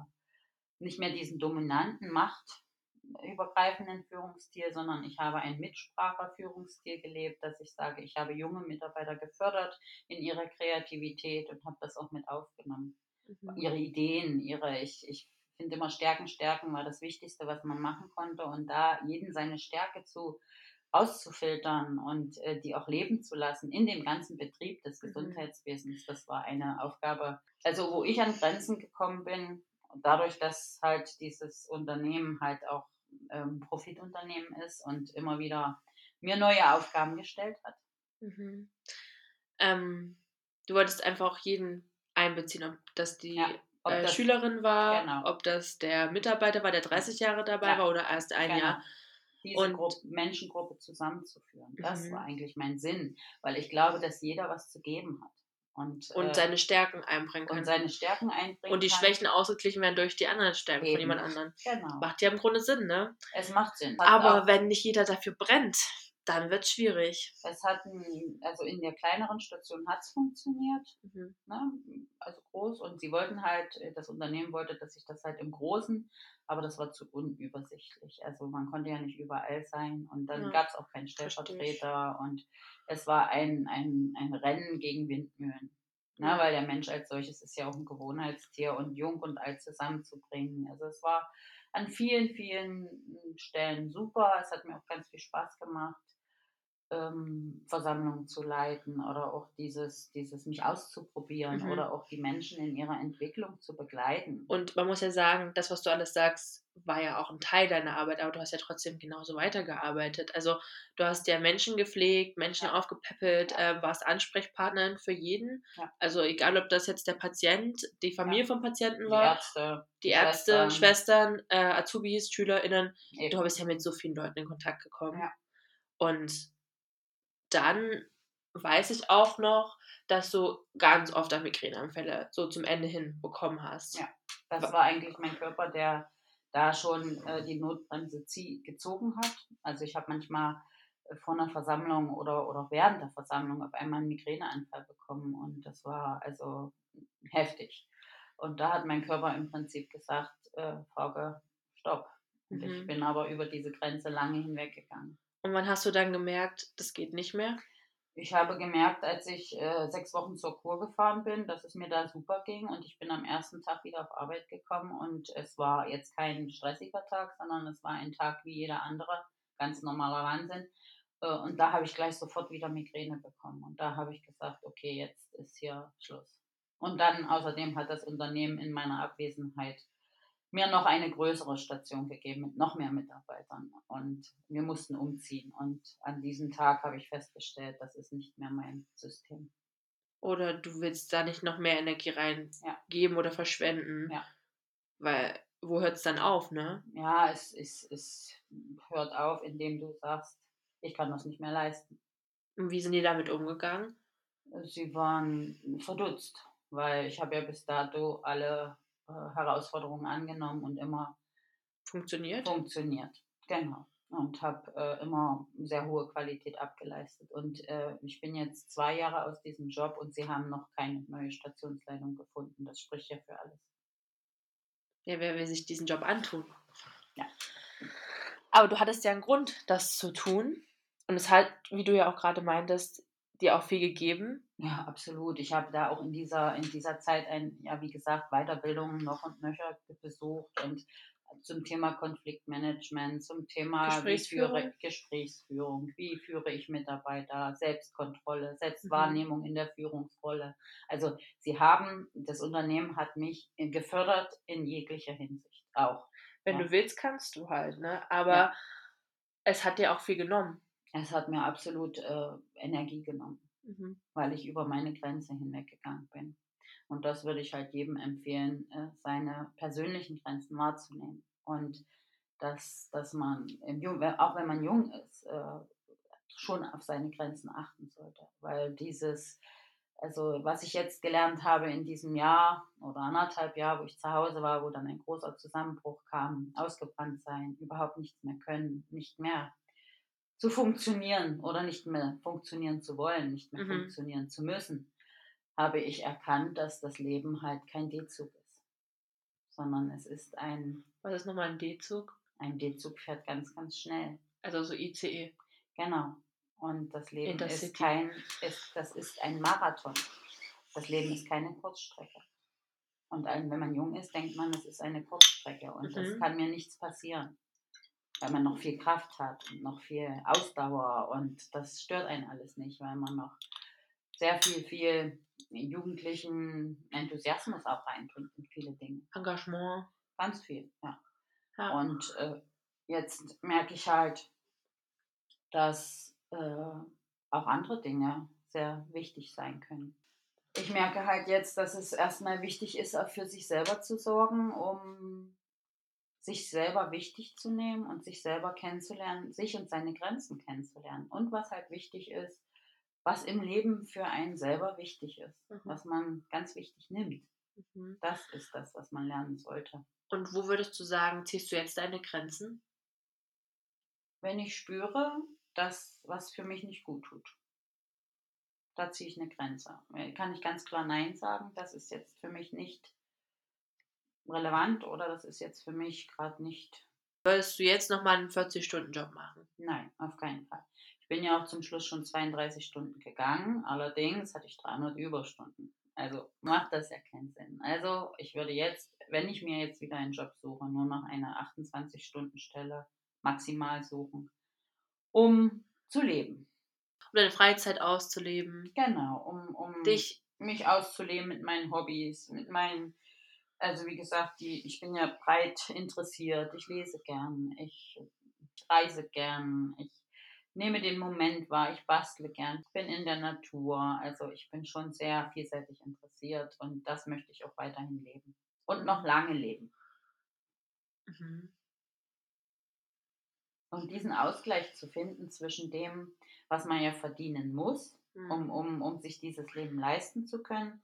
nicht mehr diesen dominanten machtübergreifenden Führungsstil, sondern ich habe einen Mitspracherführungsstil gelebt, dass ich sage, ich habe junge Mitarbeiter gefördert in ihrer Kreativität und habe das auch mit aufgenommen. Mhm. Ihre Ideen, ihre, ich, ich finde immer Stärken, Stärken war das Wichtigste, was man machen konnte. Und da jeden seine Stärke zu auszufiltern und äh, die auch leben zu lassen in dem ganzen Betrieb des mhm. Gesundheitswesens, das war eine Aufgabe, also wo ich an Grenzen gekommen bin, dadurch, dass halt dieses Unternehmen halt auch ähm, Profitunternehmen ist und immer wieder mir neue Aufgaben gestellt hat. Mhm. Ähm, du wolltest einfach jeden einbeziehen, ob das die ja ob äh, das, Schülerin war, genau. ob das der Mitarbeiter war, der 30 Jahre dabei ja. war oder erst ein genau. Jahr. Diese und Gruppe, Menschengruppe zusammenzuführen. Das mhm. war eigentlich mein Sinn, weil ich glaube, dass jeder was zu geben hat. Und, und äh, seine Stärken einbringen kann. Und seine Stärken einbringen Und die kann. Schwächen ausgeglichen werden durch die anderen Stärken Eben. von jemand anderem. Genau. Macht ja im Grunde Sinn, ne? Es macht Sinn. Aber auch. wenn nicht jeder dafür brennt, dann wird es schwierig. Es hat, also in der kleineren Station hat es funktioniert, Mhm. ne? also groß. Und sie wollten halt, äh, das Unternehmen wollte, dass ich das halt im Großen, aber das war zu unübersichtlich. Also man konnte ja nicht überall sein und dann Ja, gab es auch keinen. Stellvertreter und es war ein, ein, ein Rennen gegen Windmühlen. Ne? Ja. Weil der Mensch als solches ist ja auch ein Gewohnheitstier und jung und alt zusammenzubringen. Also es war an vielen, vielen Stellen super. Es hat mir auch ganz viel Spaß gemacht ähm, Versammlungen zu leiten oder auch dieses, dieses mich auszuprobieren Mhm. oder auch die Menschen in ihrer Entwicklung zu begleiten. Und man muss ja sagen, das, was du alles sagst, war ja auch ein Teil deiner Arbeit, aber du hast ja trotzdem genauso weitergearbeitet. Also du hast ja Menschen gepflegt, Menschen Ja. aufgepäppelt, äh, warst Ansprechpartnerin für jeden. Ja. Also egal, ob das jetzt der Patient, die Familie vom Patienten Die war, Ärzte, die Ärzte, Schwestern. Schwestern, äh, Azubis, SchülerInnen. eben. Du bist ja mit so vielen Leuten in Kontakt gekommen. Ja. Und dann weiß ich auch noch, dass du ganz oft an Migräneanfälle so zum Ende hin bekommen hast. Ja. Das war eigentlich mein Körper, der da schon äh, die Notbremse zieh, gezogen hat. Also ich habe manchmal äh, vor einer Versammlung oder, oder während der Versammlung auf einmal einen Migräneanfall bekommen und das war also heftig. Und da hat mein Körper im Prinzip gesagt, äh, Frauke, stopp. Und ich Mhm. bin aber über diese Grenze lange hinweggegangen. Und wann hast du dann gemerkt, das geht nicht mehr? Ich habe gemerkt, als ich äh, sechs Wochen zur Kur gefahren bin, dass es mir da super ging und ich bin am ersten Tag wieder auf Arbeit gekommen und es war jetzt kein stressiger Tag, sondern es war ein Tag wie jeder andere, ganz normaler Wahnsinn. Äh, und da habe ich gleich sofort wieder Migräne bekommen und da habe ich gesagt, okay, jetzt ist hier Schluss. Und dann außerdem hat das Unternehmen in meiner Abwesenheit mir noch eine größere Station gegeben mit noch mehr Mitarbeitern und wir mussten umziehen und an diesem Tag habe ich festgestellt, das ist nicht mehr mein System. Oder du willst da nicht noch mehr Energie Ja. reingeben oder verschwenden? Ja. Weil, wo hört es dann auf, ne? Ja, es, es, es hört auf, indem du sagst, ich kann das nicht mehr leisten. Und wie sind die damit umgegangen? Sie waren verdutzt, weil ich habe ja bis dato alle äh, Herausforderungen angenommen und immer Funktioniert? funktioniert. Genau. Und habe äh, immer sehr hohe Qualität abgeleistet. Und äh, ich bin jetzt zwei Jahre aus diesem Job und sie haben noch keine neue Stationsleitung gefunden. Das spricht ja für alles. Ja, wer will sich diesen Job antun? Ja. Aber du hattest ja einen Grund, das zu tun. Und es hat, wie du ja auch gerade meintest, dir auch viel gegeben. Ja, absolut. Ich habe da auch in dieser, in dieser Zeit, ein, ja, wie gesagt, Weiterbildungen noch und nöcher besucht und zum Thema Konfliktmanagement, zum Thema wie führe, Gesprächsführung? Gesprächsführung, wie führe ich Mitarbeiter, Selbstkontrolle, Selbstwahrnehmung in der Führungsrolle. Also sie haben, das Unternehmen hat mich gefördert in jeglicher Hinsicht auch. Wenn Ja. du willst, kannst du halt, ne? Aber Ja. es hat dir auch viel genommen. Es hat mir absolut äh, Energie genommen. Mhm. weil ich über meine Grenze hinweggegangen bin. Und das würde ich halt jedem empfehlen, äh, seine persönlichen Grenzen wahrzunehmen. Und dass, dass man, im auch wenn man jung ist, äh, schon auf seine Grenzen achten sollte. Weil dieses, also was ich jetzt gelernt habe in diesem Jahr oder anderthalb Jahr, wo ich zu Hause war, wo dann ein großer Zusammenbruch kam, ausgebrannt sein, überhaupt nichts mehr können, nicht mehr zu funktionieren oder nicht mehr funktionieren zu wollen, nicht mehr Mhm. funktionieren zu müssen, habe ich erkannt, dass das Leben halt kein D-Zug ist, sondern es ist ein, Was ist nochmal ein D-Zug? ein D-Zug fährt ganz, ganz schnell. Also so ICE. Genau. Und das Leben ist kein, ist, das ist ein Marathon. Das Leben ist keine Kurzstrecke. Und wenn man jung ist, denkt man, es ist eine Kurzstrecke und es Mhm. kann mir nichts passieren. Weil man noch viel Kraft hat und noch viel Ausdauer und das stört einen alles nicht, weil man noch sehr viel, viel jugendlichen Enthusiasmus auch reinbringt in viele Dinge. Engagement. Ganz viel, ja. Ja. Und äh, jetzt merke ich halt, dass äh, auch andere Dinge sehr wichtig sein können. Ich merke halt jetzt, dass es erstmal wichtig ist, auch für sich selber zu sorgen, um sich selber wichtig zu nehmen und sich selber kennenzulernen, sich und seine Grenzen kennenzulernen. Und was halt wichtig ist, was im Leben für einen selber wichtig ist, Mhm. was man ganz wichtig nimmt. Mhm. Das ist das, was man lernen sollte. Und wo würdest du sagen, ziehst du jetzt deine Grenzen? wenn ich spüre, das, was für mich nicht gut tut. Da ziehe ich eine Grenze. Äh, kann ich ganz klar Nein sagen, das ist jetzt für mich nicht relevant oder das ist jetzt für mich gerade nicht. Würdest du jetzt nochmal einen 40-Stunden-Job machen? Nein, auf keinen Fall. Ich bin ja auch zum Schluss schon 32 Stunden gegangen, allerdings hatte ich 300 Überstunden. Also macht das ja keinen Sinn. Also ich würde jetzt, wenn ich mir jetzt wieder einen Job suche, nur noch eine 28-Stunden-Stelle maximal suchen, um zu leben. Um deine Freizeit auszuleben. Genau, um, um dich mich auszuleben mit meinen Hobbys, mit meinen, also wie gesagt, die, ich bin ja breit interessiert, ich lese gern, ich reise gern, ich nehme den Moment wahr, ich bastle gern, ich bin in der Natur, also ich bin schon sehr vielseitig interessiert und das möchte ich auch weiterhin leben und noch lange leben. Mhm. Und diesen Ausgleich zu finden zwischen dem, was man ja verdienen muss, mhm. um, um, um sich dieses Leben leisten zu können.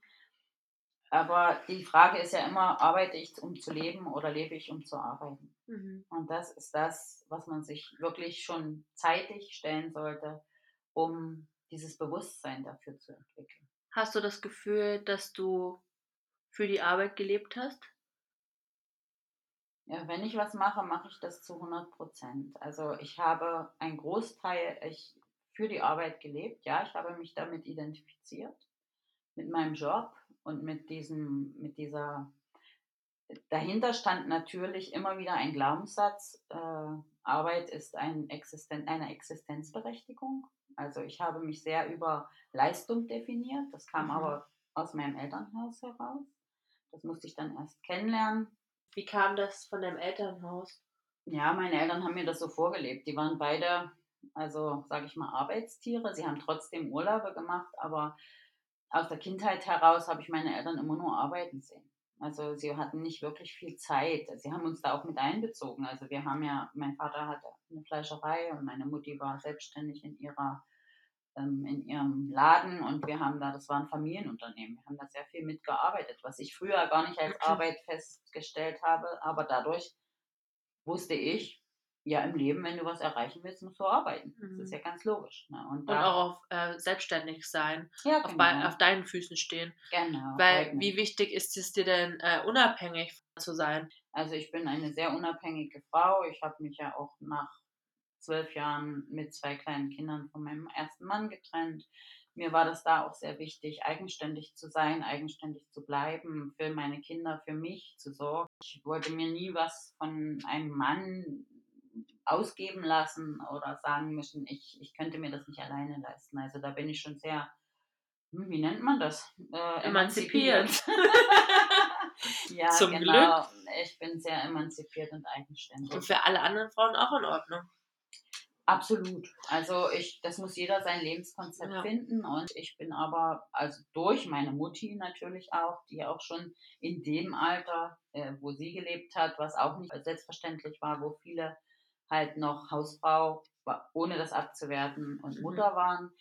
Aber die Frage ist ja immer, arbeite ich, um zu leben oder lebe ich, um zu arbeiten? Mhm. Und das ist das, was man sich wirklich schon zeitig stellen sollte, um dieses Bewusstsein dafür zu entwickeln. Hast du das Gefühl, dass du für die Arbeit gelebt hast? Ja, wenn ich was mache, mache ich das zu 100 Prozent. Also ich habe einen Großteil ich, für die Arbeit gelebt. Ja, ich habe mich damit identifiziert, mit meinem Job und mit diesem, mit dieser. Dahinter stand natürlich immer wieder ein Glaubenssatz. Äh, Arbeit ist ein Existen eine Existenzberechtigung. Also ich habe mich sehr über Leistung definiert. Das kam mhm. aber aus meinem Elternhaus heraus. Das musste ich dann erst kennenlernen wie kam das von deinem Elternhaus? Ja, meine Eltern haben mir das so vorgelebt. Die waren beide, also sage ich mal, Arbeitstiere. Sie haben trotzdem Urlaube gemacht, aber aus der Kindheit heraus habe ich meine Eltern immer nur arbeiten sehen. Also sie hatten nicht wirklich viel Zeit. Sie haben uns da auch mit einbezogen. Also wir haben ja, mein Vater hatte eine Fleischerei und meine Mutti war selbstständig in ihrer ähm, in ihrem Laden und wir haben da, das war ein Familienunternehmen, wir haben da sehr viel mitgearbeitet, was ich früher gar nicht als Arbeit festgestellt habe, aber dadurch wusste ich, ja, im Leben, wenn du was erreichen willst, musst du arbeiten. Das ist mhm. ja ganz logisch. Ne? Und, und, auch auf äh, selbstständig sein, ja, auf, genau. auf, deinen Füßen stehen. Genau. Weil wie wichtig ist es dir denn, äh, unabhängig zu sein? Also ich bin eine sehr unabhängige Frau. Ich habe mich ja auch nach zwölf Jahren mit zwei kleinen Kindern von meinem ersten Mann getrennt. Mir war das da auch sehr wichtig, eigenständig zu sein, eigenständig zu bleiben, für meine Kinder, für mich zu sorgen. Ich wollte mir nie was von einem Mann ausgeben lassen oder sagen müssen, ich, ich könnte mir das nicht alleine leisten. Also da bin ich schon sehr, hm, wie nennt man das? Äh, emanzipiert. <laughs> ja, Zum genau. Glück. Ich bin sehr emanzipiert und eigenständig. Und für alle anderen Frauen auch in Ordnung. Absolut. Also ich, das muss jeder sein Lebenskonzept ja. finden und ich bin aber, also durch meine Mutti natürlich auch, die auch schon in dem Alter, äh, wo sie gelebt hat, was auch nicht selbstverständlich war, wo viele halt noch Hausfrau, ohne das abzuwerten, und mhm. Mutter waren.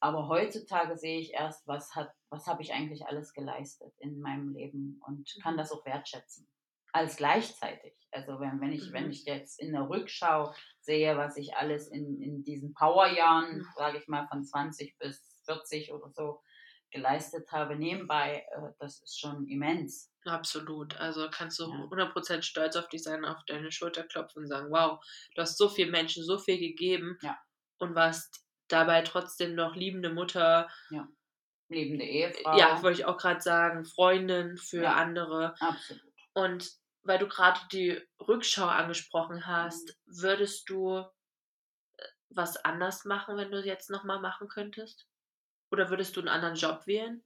Aber heutzutage sehe ich erst, was hat, was habe ich eigentlich alles geleistet in meinem Leben und kann mhm. das auch wertschätzen als gleichzeitig. Also wenn, wenn, ich, mhm. wenn ich jetzt in der Rückschau sehe, was ich alles in, in diesen Powerjahren, mhm. sage ich mal von 20 bis 40 oder so, geleistet habe nebenbei, äh, das ist schon immens. Absolut. Also kannst du ja. 100% stolz auf dich sein, auf deine Schulter klopfen und sagen, wow, du hast so vielen Menschen so viel gegeben ja. und warst dabei trotzdem noch liebende Mutter. Ja. Liebende Ehefrau. Ja, wollte ich auch gerade sagen, Freundin für ja. andere. Absolut. Und weil du gerade die Rückschau angesprochen hast, mhm. würdest du äh, was anders machen, wenn du jetzt nochmal machen könntest? Oder würdest du einen anderen Job wählen?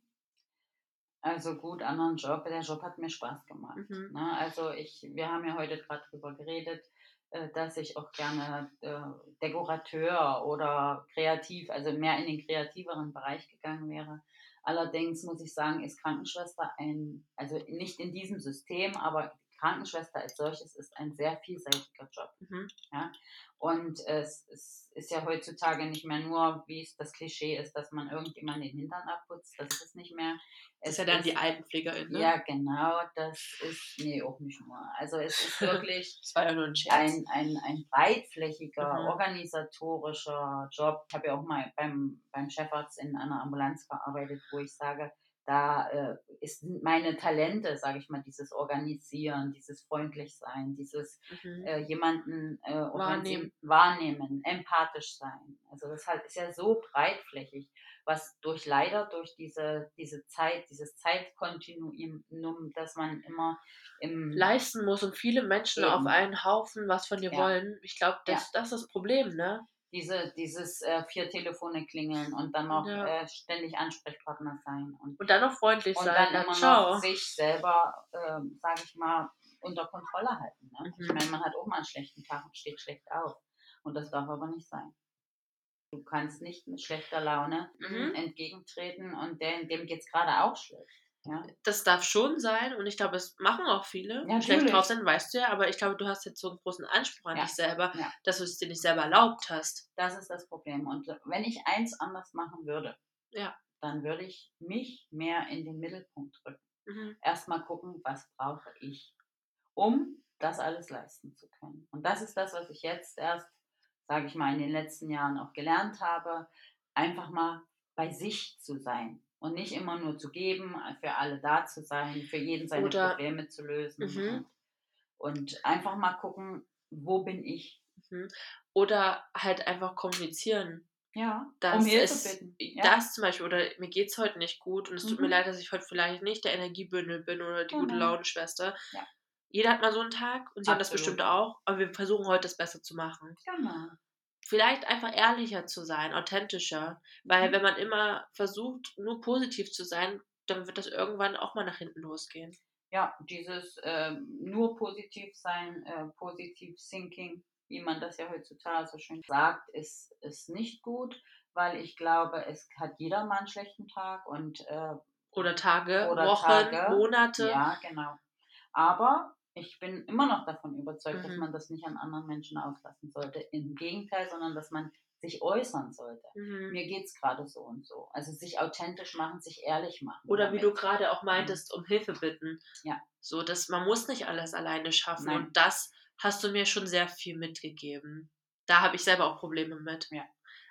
Also gut, anderen Job. Der Job hat mir Spaß gemacht. Mhm. Ne? Also ich, wir haben ja heute gerade darüber geredet, äh, dass ich auch gerne äh, Dekorateur oder kreativ, also mehr in den kreativeren Bereich gegangen wäre. Allerdings muss ich sagen, ist Krankenschwester ein, also nicht in diesem System, aber Krankenschwester als solches ist ein sehr vielseitiger Job. Mhm. Ja? Und es, es ist ja heutzutage nicht mehr nur, wie es das Klischee ist, dass man irgendjemand den Hintern abputzt. Das ist es nicht mehr. Es ist ja dann ist- die Altenpflegerin, ne? Ja, genau. Das ist, nee, auch nicht nur. Also es ist wirklich <laughs> ja ein ein, ein, ein breitflächiger, Mhm. organisatorischer Job. Ich habe ja auch mal beim, beim Chefarzt in einer Ambulanz gearbeitet, wo ich sage, da äh, ist, meine Talente, sage ich mal, dieses Organisieren, dieses Freundlichsein, dieses Mhm. äh, jemanden äh, Wahrnehmen. wahrnehmen, empathisch sein. Also das halt ist ja so breitflächig, was durch leider durch diese, diese Zeit, dieses Zeitkontinuum, dass man immer im leisten muss und viele Menschen Eben. auf einen Haufen was von dir Ja. wollen. Ich glaube, das, das ist das Problem, ne? Diese, dieses äh, vier Telefone klingeln und dann noch Ja. äh, ständig Ansprechpartner sein und, Und dann noch freundlich und sein. dann Dann immer ciao. noch sich selber, ähm, sage ich mal, unter Kontrolle halten. Ne? Ich Mhm. meine, man hat auch mal einen schlechten Tag und steht schlecht auf. Und das darf aber nicht sein. Du kannst nicht mit schlechter Laune Mhm. entgegentreten und der, dem geht es gerade auch schlecht. Ja? Das darf schon sein und ich glaube, es machen auch viele. Ja, Schlecht drauf sein, weißt du ja, aber ich glaube, du hast jetzt so einen großen Anspruch an Ja. dich selber, Ja. dass du es dir nicht selber erlaubt hast. Das ist das Problem. Und wenn ich eins anders machen würde, dann würde ich mich mehr in den Mittelpunkt rücken. Mhm. erstmal gucken, was brauche ich, um das alles leisten zu können. Und das ist das, was ich jetzt erst, sage ich mal, in den letzten Jahren auch gelernt habe, einfach mal bei sich zu sein und nicht immer nur zu geben, für alle da zu sein, für jeden seine Oder- Probleme zu lösen Mhm. und, und einfach mal gucken, wo bin ich? Mhm. Oder halt einfach kommunizieren. Ja, Das um ist. Ja, das zum Beispiel, oder mir geht es heute nicht gut und es tut mir Mhm. leid, dass ich heute vielleicht nicht der Energiebündel bin oder die gute Genau. Launenschwester. Ja. Jeder hat mal so einen Tag und sie haben das Absolut. bestimmt auch, aber wir versuchen heute das besser zu machen. genau. Vielleicht einfach ehrlicher zu sein, authentischer, weil Mhm. wenn man immer versucht, nur positiv zu sein, dann wird das irgendwann auch mal nach hinten losgehen. ja, dieses ähm, nur positiv sein, äh, positiv thinking, wie man das ja heutzutage so schön sagt, ist, ist nicht gut, weil ich glaube, es hat jeder mal einen schlechten Tag und äh, Oder Tage, Oder Wochen, Tage, Monate. ja, genau. Aber ich bin immer noch davon überzeugt, dass Mhm. man das nicht an anderen Menschen auslassen sollte. Im Gegenteil, sondern dass man sich äußern sollte. Mhm. Mir geht es gerade so und so. Also sich authentisch machen, sich ehrlich machen. Oder wie damit. du gerade auch meintest, um Hilfe bitten. Ja. So, dass man muss nicht alles alleine schaffen. Nein. Und das hast du mir schon sehr viel mitgegeben. Da habe ich selber auch Probleme mit. Ja.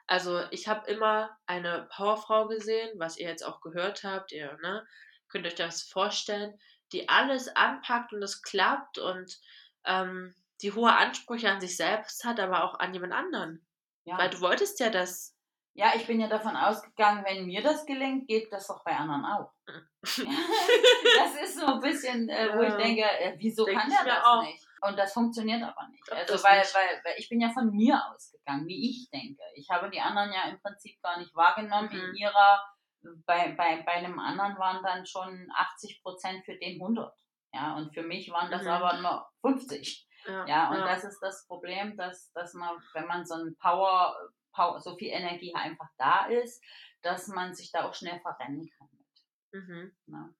Also ich habe immer eine Powerfrau gesehen, was ihr jetzt auch gehört habt, ihr ne, könnt euch das vorstellen, die alles anpackt und es klappt und ähm, die hohe Ansprüche an sich selbst hat, aber auch an jemand anderen. ja. Weil du wolltest ja das. Ja, ich bin ja davon ausgegangen, wenn mir das gelingt, geht das doch bei anderen auch. <laughs> das ist so ein bisschen, äh, wo ich Ja. denke, äh, wieso Denk kann ich der das auch. nicht? Und das funktioniert aber nicht. Also weil, nicht. Weil, weil ich bin ja von mir ausgegangen, wie ich denke. Ich habe die anderen ja im Prinzip gar nicht wahrgenommen. Mhm. In ihrer, bei, bei, bei einem anderen waren dann schon 80 Prozent für den 100. Ja, und für mich waren das Mhm. aber nur 50. Ja, Ja, und das ist das Problem, dass, dass man, wenn man so ein Power, Power, so viel Energie einfach da ist, dass man sich da auch schnell verrennen kann. Mit, Mhm. ne?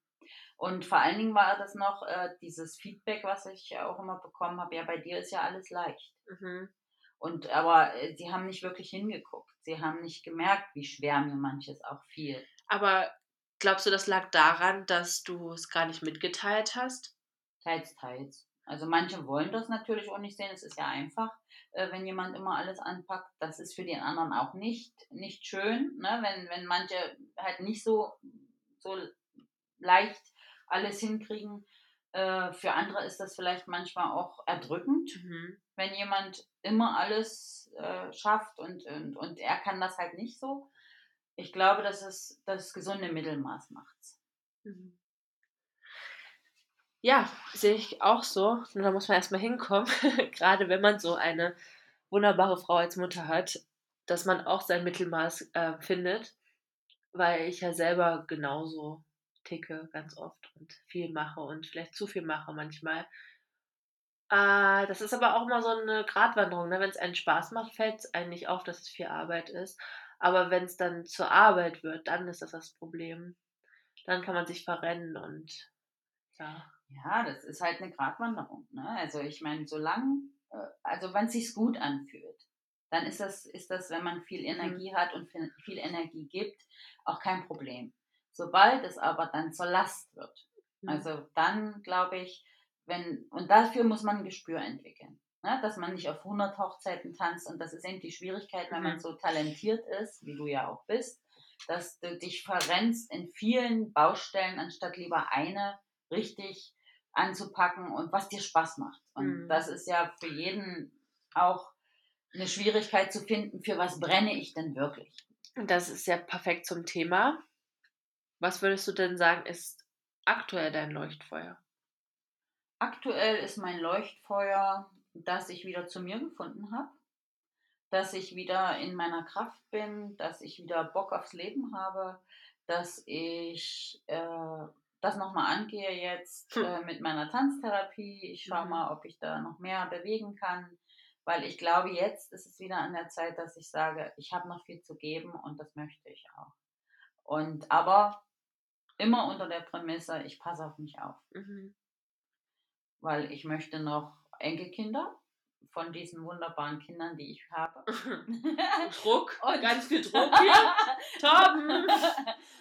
Und vor allen Dingen war das noch äh, dieses Feedback, was ich auch immer bekommen habe, ja, bei dir ist ja alles leicht. Mhm. Und aber äh, sie haben nicht wirklich hingeguckt. Sie haben nicht gemerkt, wie schwer mir manches auch fiel. Aber glaubst du, das lag daran, dass du es gar nicht mitgeteilt hast? Teils, teils. Also manche wollen das natürlich auch nicht sehen. Es ist ja einfach, äh, wenn jemand immer alles anpackt. Das ist für den anderen auch nicht, nicht schön, ne? wenn, wenn manche halt nicht so, so leicht alles hinkriegen. Äh, für andere ist das vielleicht manchmal auch erdrückend, Mhm. wenn jemand immer alles äh, schafft und, und, und er kann das halt nicht so. Ich glaube, dass es das gesunde Mittelmaß macht. Mhm. Ja, sehe ich auch so. Nur da muss man erstmal hinkommen, <laughs> gerade wenn man so eine wunderbare Frau als Mutter hat, dass man auch sein Mittelmaß äh, findet, weil ich ja selber genauso ticke ganz oft und viel mache und vielleicht zu viel mache manchmal. Äh, das ist aber auch mal so eine Gratwanderung. Ne? Wenn es einen Spaß macht, fällt es einem nicht auf, dass es viel Arbeit ist. Aber wenn es dann zur Arbeit wird, dann ist das das Problem. Dann kann man sich verrennen und ja. Ja, das ist halt eine Gratwanderung. Ne? Also ich meine, solange, äh, also wenn es sich gut anfühlt, dann ist das, ist das, wenn man viel mhm. Energie mhm. hat und viel, viel Energie gibt, auch kein Problem. Sobald es aber dann zur Last wird, mhm. also dann glaube ich, wenn, und dafür muss man ein Gespür entwickeln. Ne? Dass man nicht auf 100 Hochzeiten tanzt und das ist eben die Schwierigkeit, wenn mhm. man so talentiert ist, wie du ja auch bist, dass du dich verrennst in vielen Baustellen, anstatt lieber eine richtig anzupacken und was dir Spaß macht. Und mhm. das ist ja für jeden auch eine Schwierigkeit zu finden, für was brenne ich denn wirklich. Und das ist ja perfekt zum Thema. Was würdest du denn sagen, ist aktuell dein Leuchtfeuer? Aktuell ist mein Leuchtfeuer, dass ich wieder zu mir gefunden habe, dass ich wieder in meiner Kraft bin, dass ich wieder Bock aufs Leben habe, dass ich äh, das nochmal angehe jetzt hm. äh, mit meiner Tanztherapie. Ich schaue mhm. mal, ob ich da noch mehr bewegen kann, weil ich glaube, jetzt ist es wieder an der Zeit, dass ich sage, ich habe noch viel zu geben und das möchte ich auch. Und aber immer unter der Prämisse, ich passe auf mich auf. Mhm. Weil ich möchte noch Enkelkinder von diesen wunderbaren Kindern, die ich habe. Druck, <laughs> und ganz viel Druck <laughs> hier. Torben!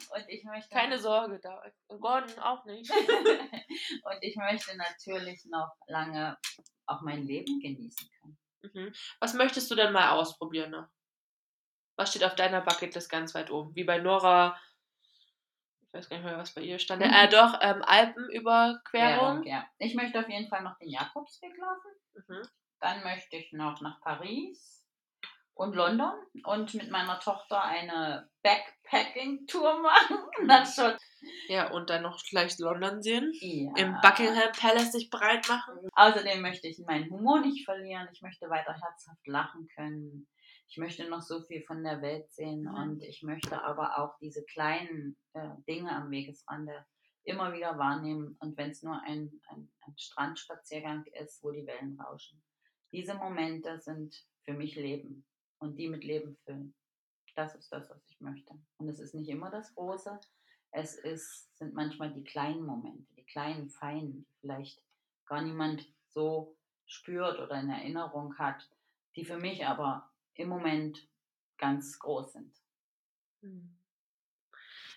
Und ich möchte. Keine Sorge, da. Gordon auch nicht. <laughs> und ich möchte natürlich noch lange auch mein Leben genießen können. Mhm. Was möchtest du denn mal ausprobieren noch? Was steht auf deiner Bucketlist ganz weit oben? Wie bei Nora, ich weiß gar nicht mehr, was bei ihr stand. Mhm. Äh, doch, ähm, Alpenüberquerung. Ja, ich möchte auf jeden Fall noch den Jakobsweg laufen. Mhm. Dann möchte ich noch nach Paris und London und mit meiner Tochter eine Backpacking-Tour <laughs> machen. Nach Schott. Ja, und dann noch vielleicht London sehen. Ja. Im Buckingham Palace sich breit machen. Außerdem möchte ich meinen Humor nicht verlieren. Ich möchte weiter herzhaft lachen können. Ich möchte noch so viel von der Welt sehen und ich möchte aber auch diese kleinen äh, Dinge am Wegesrande immer wieder wahrnehmen. Und wenn es nur ein, ein, ein Strandspaziergang ist, wo die Wellen rauschen. Diese Momente sind für mich Leben und die mit Leben füllen. Das ist das, was ich möchte. Und es ist nicht immer das Große. Es ist, sind manchmal die kleinen Momente, die kleinen Feinen, die vielleicht gar niemand so spürt oder in Erinnerung hat, die für mich aber im Moment ganz groß sind. Hm.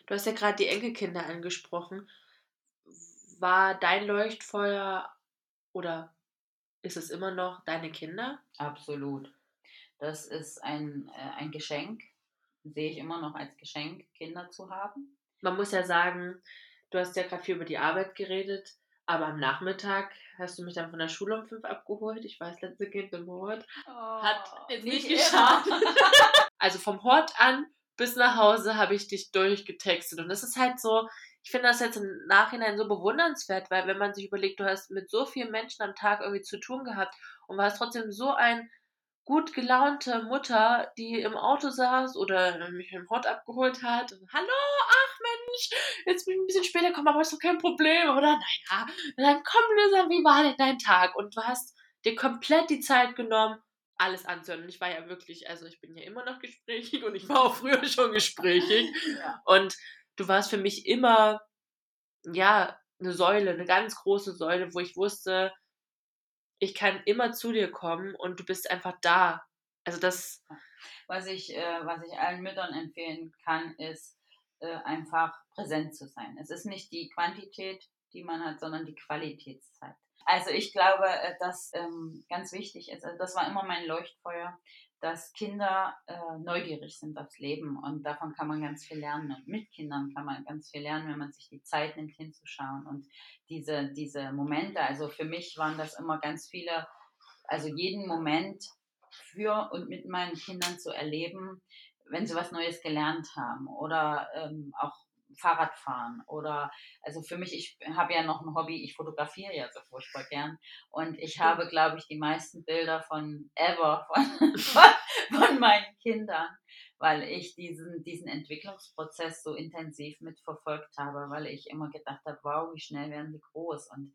Du hast ja gerade die Enkelkinder angesprochen. War dein Leuchtfeuer oder ist es immer noch deine Kinder? Absolut. Das ist ein, äh, ein Geschenk, sehe ich immer noch als Geschenk, Kinder zu haben. Man muss ja sagen, du hast ja gerade viel über die Arbeit geredet, aber am Nachmittag hast du mich dann von der Schule um fünf abgeholt. Ich weiß, letzte Kind im Hort. Oh, hat jetzt nicht, nicht geschafft. <laughs> <laughs> also vom Hort an bis nach Hause habe ich dich durchgetextet. Und das ist halt so, ich finde das jetzt im Nachhinein so bewundernswert, weil wenn man sich überlegt, du hast mit so vielen Menschen am Tag irgendwie zu tun gehabt und warst trotzdem so ein gut gelaunte Mutter, die im Auto saß oder mich im Hort abgeholt hat. Und, Hallo, ach Mensch, jetzt bin ich ein bisschen später gekommen, aber ist doch kein Problem. Oder naja, dann komm, Lisa, wie war denn dein Tag? Und du hast dir komplett die Zeit genommen, alles anzuhören. Und ich war ja wirklich, also ich bin ja immer noch gesprächig und ich war auch früher <laughs> schon gesprächig. Ja. Und du warst für mich immer, ja, eine Säule, eine ganz große Säule, wo ich wusste, ich kann immer zu dir kommen und du bist einfach da. Also das. Was ich, äh, was ich allen Müttern empfehlen kann, ist äh, einfach präsent zu sein. Es ist nicht die Quantität, die man hat, sondern die Qualitätszeit. Also ich glaube, äh, dass ähm, ganz wichtig ist, also das war immer mein Leuchtfeuer, dass Kinder äh, neugierig sind aufs Leben und davon kann man ganz viel lernen. Und mit Kindern kann man ganz viel lernen, wenn man sich die Zeit nimmt, hinzuschauen. Und diese, diese Momente, also für mich waren das immer ganz viele, also jeden Moment für und mit meinen Kindern zu erleben, wenn sie was Neues gelernt haben oder ähm, auch Fahrradfahren oder also für mich, ich habe ja noch ein Hobby, ich fotografiere ja so furchtbar gern. Und ich habe, glaube ich, die meisten Bilder von ever <laughs> von, von meinen Kindern, weil ich diesen, diesen Entwicklungsprozess so intensiv mitverfolgt habe, weil ich immer gedacht habe, wow, wie schnell werden die groß? Und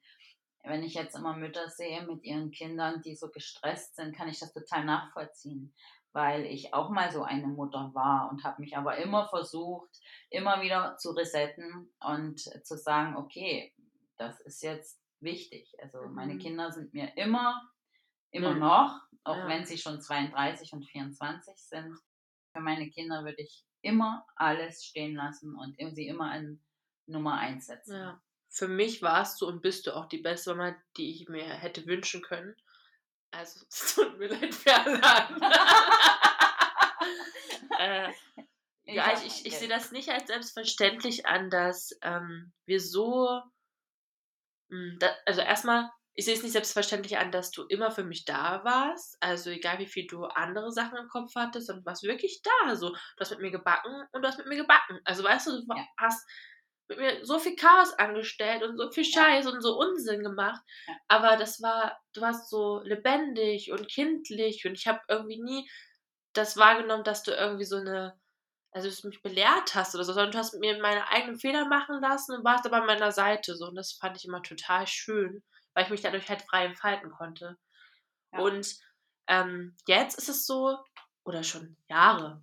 wenn ich jetzt immer Mütter sehe mit ihren Kindern, die so gestresst sind, kann ich das total nachvollziehen weil ich auch mal so eine Mutter war und habe mich aber immer versucht, immer wieder zu resetten und zu sagen, okay, das ist jetzt wichtig. Also Mhm. meine Kinder sind mir immer, immer Mhm. noch, auch Ja. wenn sie schon 32 und 24 sind. Für meine Kinder würde ich immer alles stehen lassen und sie immer an Nummer eins setzen. Ja. Für mich warst du und bist du auch die beste Mama, die ich mir hätte wünschen können. Also, <laughs> es tut mir leid für alle anderen. <laughs> äh, ja, ich, ich, ich sehe das nicht als selbstverständlich an, dass ähm, wir so. Mh, da, also, erstmal, ich sehe es nicht selbstverständlich an, dass du immer für mich da warst. Also, egal wie viel du andere Sachen im Kopf hattest, und warst wirklich da. So, du hast mit mir gebacken und du hast mit mir gebacken. Also, weißt du, du Ja. hast so viel Chaos angestellt und so viel Ja. Scheiß und so Unsinn gemacht. Ja. Aber das war, du warst so lebendig und kindlich und ich habe irgendwie nie das wahrgenommen, dass du irgendwie so eine, also dass du mich belehrt hast oder so, sondern du hast mir meine eigenen Fehler machen lassen und warst aber an meiner Seite so und das fand ich immer total schön, weil ich mich dadurch halt frei entfalten konnte. Ja. Und ähm, jetzt ist es so, oder schon Jahre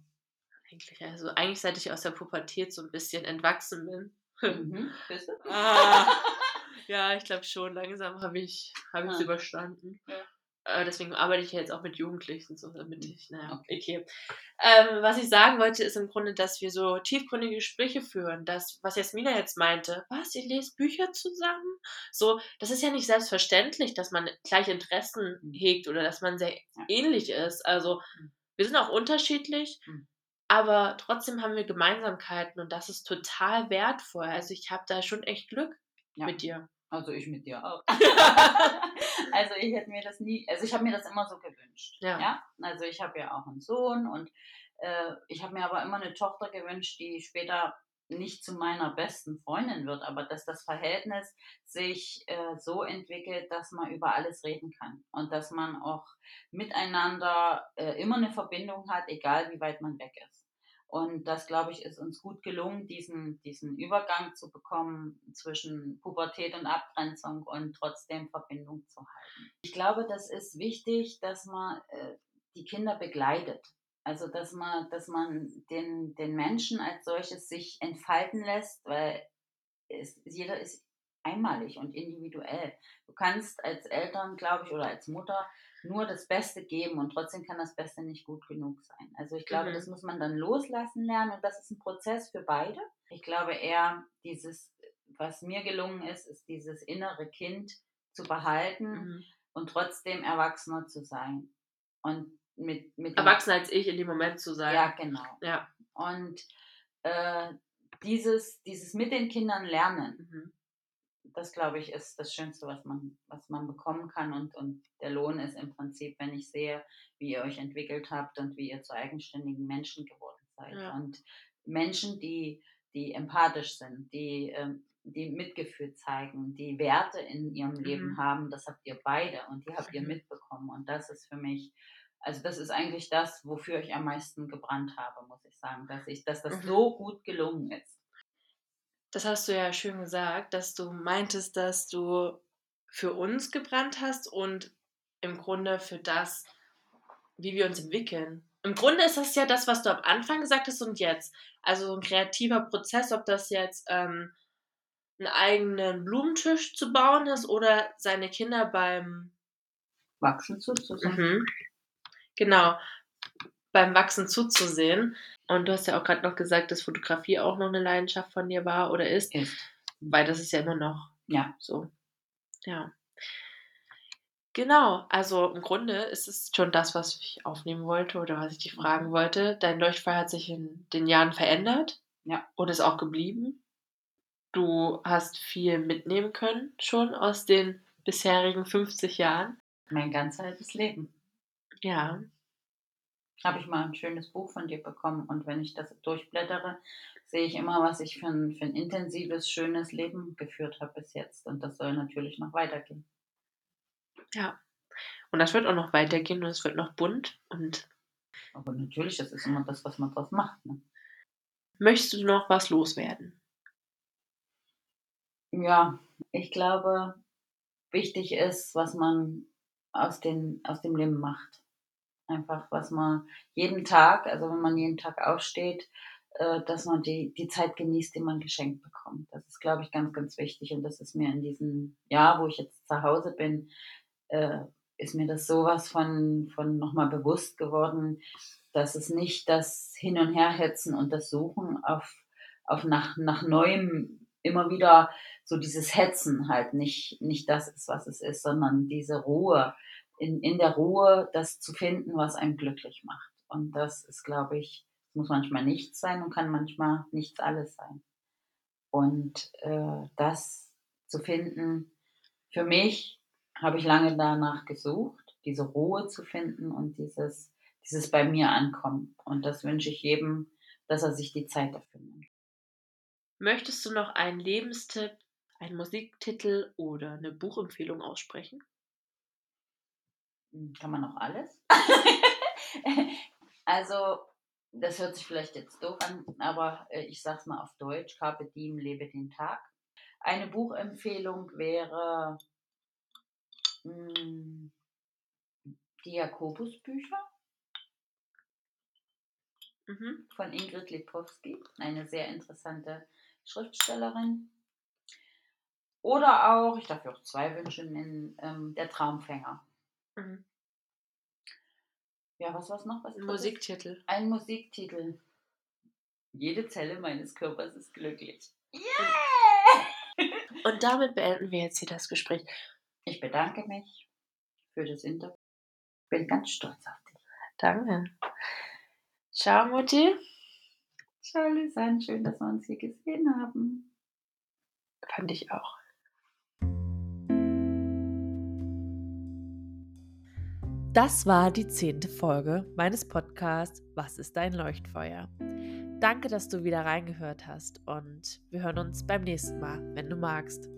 eigentlich, also eigentlich seit ich aus der Pubertät so ein bisschen entwachsen bin. Mhm. Bist du? Ah, <laughs> ja, ich glaube schon, langsam habe ich es hab Ah. überstanden. Ja. Äh, deswegen arbeite ich jetzt auch mit Jugendlichen, so damit ich, naja, Okay. okay. Ähm, was ich sagen wollte, ist im Grunde, dass wir so tiefgründige Gespräche führen. Das, was Jasmina jetzt meinte, was, ihr lest Bücher zusammen? So, das ist ja nicht selbstverständlich, dass man gleiche Interessen Mhm. hegt oder dass man sehr Ja. ähnlich ist. Also, Mhm. wir sind auch unterschiedlich, Mhm. Aber trotzdem haben wir Gemeinsamkeiten und das ist total wertvoll. Also, ich habe da schon echt Glück Ja. mit dir. Also ich mit dir auch. <laughs> also ich hätte mir das nie, also ich habe mir das immer so gewünscht. Ja. Also ich habe ja auch einen Sohn und äh, ich habe mir aber immer eine Tochter gewünscht, die später nicht zu meiner besten Freundin wird, aber dass das Verhältnis sich äh, so entwickelt, dass man über alles reden kann und dass man auch miteinander äh, immer eine Verbindung hat, egal wie weit man weg ist. Und das, glaube ich, ist uns gut gelungen, diesen, diesen Übergang zu bekommen zwischen Pubertät und Abgrenzung und trotzdem Verbindung zu halten. Ich glaube, das ist wichtig, dass man äh, die Kinder begleitet. Also, dass man, dass man den, den Menschen als solches sich entfalten lässt, weil es, jeder ist einmalig und individuell. Du kannst als Eltern, glaube ich, oder als Mutter nur das Beste geben und trotzdem kann das Beste nicht gut genug sein. Also ich glaube, Mhm. das muss man dann loslassen lernen und das ist ein Prozess für beide. Ich glaube eher, dieses, was mir gelungen ist, ist dieses innere Kind zu behalten Mhm. und trotzdem Erwachsener zu sein. Und mit, mit Erwachsener als ich in dem Moment zu sein. Ja, genau. Ja. Und äh, dieses, dieses mit den Kindern lernen, Mhm. Das glaube ich ist das Schönste, was man, was man bekommen kann. Und, und der Lohn ist im Prinzip, wenn ich sehe, wie ihr euch entwickelt habt und wie ihr zu eigenständigen Menschen geworden seid. Ja. Und Menschen, die, die empathisch sind, die, ähm, die Mitgefühl zeigen, die Werte in ihrem Leben Mhm. haben, das habt ihr beide und die habt ihr Mhm. mitbekommen. Und das ist für mich, also das ist eigentlich das, wofür ich am meisten gebrannt habe, muss ich sagen, dass ich, dass das Mhm. so gut gelungen ist. Das hast du ja schön gesagt, dass du meintest, dass du für uns gebrannt hast und im Grunde für das, wie wir uns entwickeln. Im Grunde ist das ja das, was du am Anfang gesagt hast und jetzt. Also so ein kreativer Prozess, ob das jetzt ähm, einen eigenen Blumentisch zu bauen ist oder seine Kinder beim Wachsen zuzusagen. Mhm. Genau, beim Wachsen zuzusehen. Und du hast ja auch gerade noch gesagt, dass Fotografie auch noch eine Leidenschaft von dir war oder ist, Ist. weil das ist ja immer noch Ja. so. Ja. Genau, also im Grunde ist es schon das, was ich aufnehmen wollte oder was ich dich fragen wollte. Dein Leuchtfeuer hat sich in den Jahren verändert Ja. und ist auch geblieben. Du hast viel mitnehmen können schon aus den bisherigen 50 Jahren. Mein ganz altes Leben. Ja, Habe ich mal ein schönes Buch von dir bekommen und wenn ich das durchblättere, sehe ich immer, was ich für ein, für ein intensives, schönes Leben geführt habe bis jetzt. Und das soll natürlich noch weitergehen. Ja. Und das wird auch noch weitergehen und es wird noch bunt. Und Aber natürlich, das ist immer das, was man draus macht. Ne? möchtest du noch was loswerden? Ja, ich glaube, wichtig ist, was man aus, den, aus dem Leben macht. Einfach, was man jeden Tag, also wenn man jeden Tag aufsteht, äh, dass man die, die Zeit genießt, die man geschenkt bekommt. Das ist, glaube ich, ganz, ganz wichtig. Und das ist mir in diesem Jahr, wo ich jetzt zu Hause bin, äh, ist mir das sowas von, von nochmal bewusst geworden, dass es nicht das Hin- und Herhetzen und das Suchen auf, auf nach, nach Neuem immer wieder so dieses Hetzen halt nicht, nicht das ist, was es ist, sondern diese Ruhe, in, in der Ruhe das zu finden, was einem glücklich macht. Und das ist, glaube ich, muss manchmal nichts sein und kann manchmal nichts alles sein. Und äh, das zu finden, für mich habe ich lange danach gesucht, diese Ruhe zu finden und dieses, dieses bei mir ankommen. Und das wünsche ich jedem, dass er sich die Zeit dafür nimmt. Möchtest du noch einen Lebenstipp, einen Musiktitel oder eine Buchempfehlung aussprechen? Hm, kann man noch alles? <laughs> also, das hört sich vielleicht jetzt doof an, aber äh, ich sag's mal auf Deutsch: Carpe diem, lebe den Tag. Eine Buchempfehlung wäre hm, die Jakobus-Bücher mhm. von Ingrid Lipowski, eine sehr interessante Schriftstellerin. Oder auch, ich darf ja auch zwei Wünsche nennen, ähm, Der Traumfänger. Mhm. Ja, was war es noch? Was Ein Musiktitel. Ein Musiktitel. Jede Zelle meines Körpers ist glücklich. Yeah! <laughs> Und damit beenden wir jetzt hier das Gespräch. Ich bedanke mich für das Interview. Bin ganz stolz auf dich. Danke. Ciao, Mutti. Ciao, Lisanne. Schön, dass wir uns hier gesehen haben. Fand ich auch. Das war die zehnte Folge meines Podcasts Was ist dein Leuchtfeuer? Danke, dass du wieder reingehört hast und wir hören uns beim nächsten Mal, wenn du magst.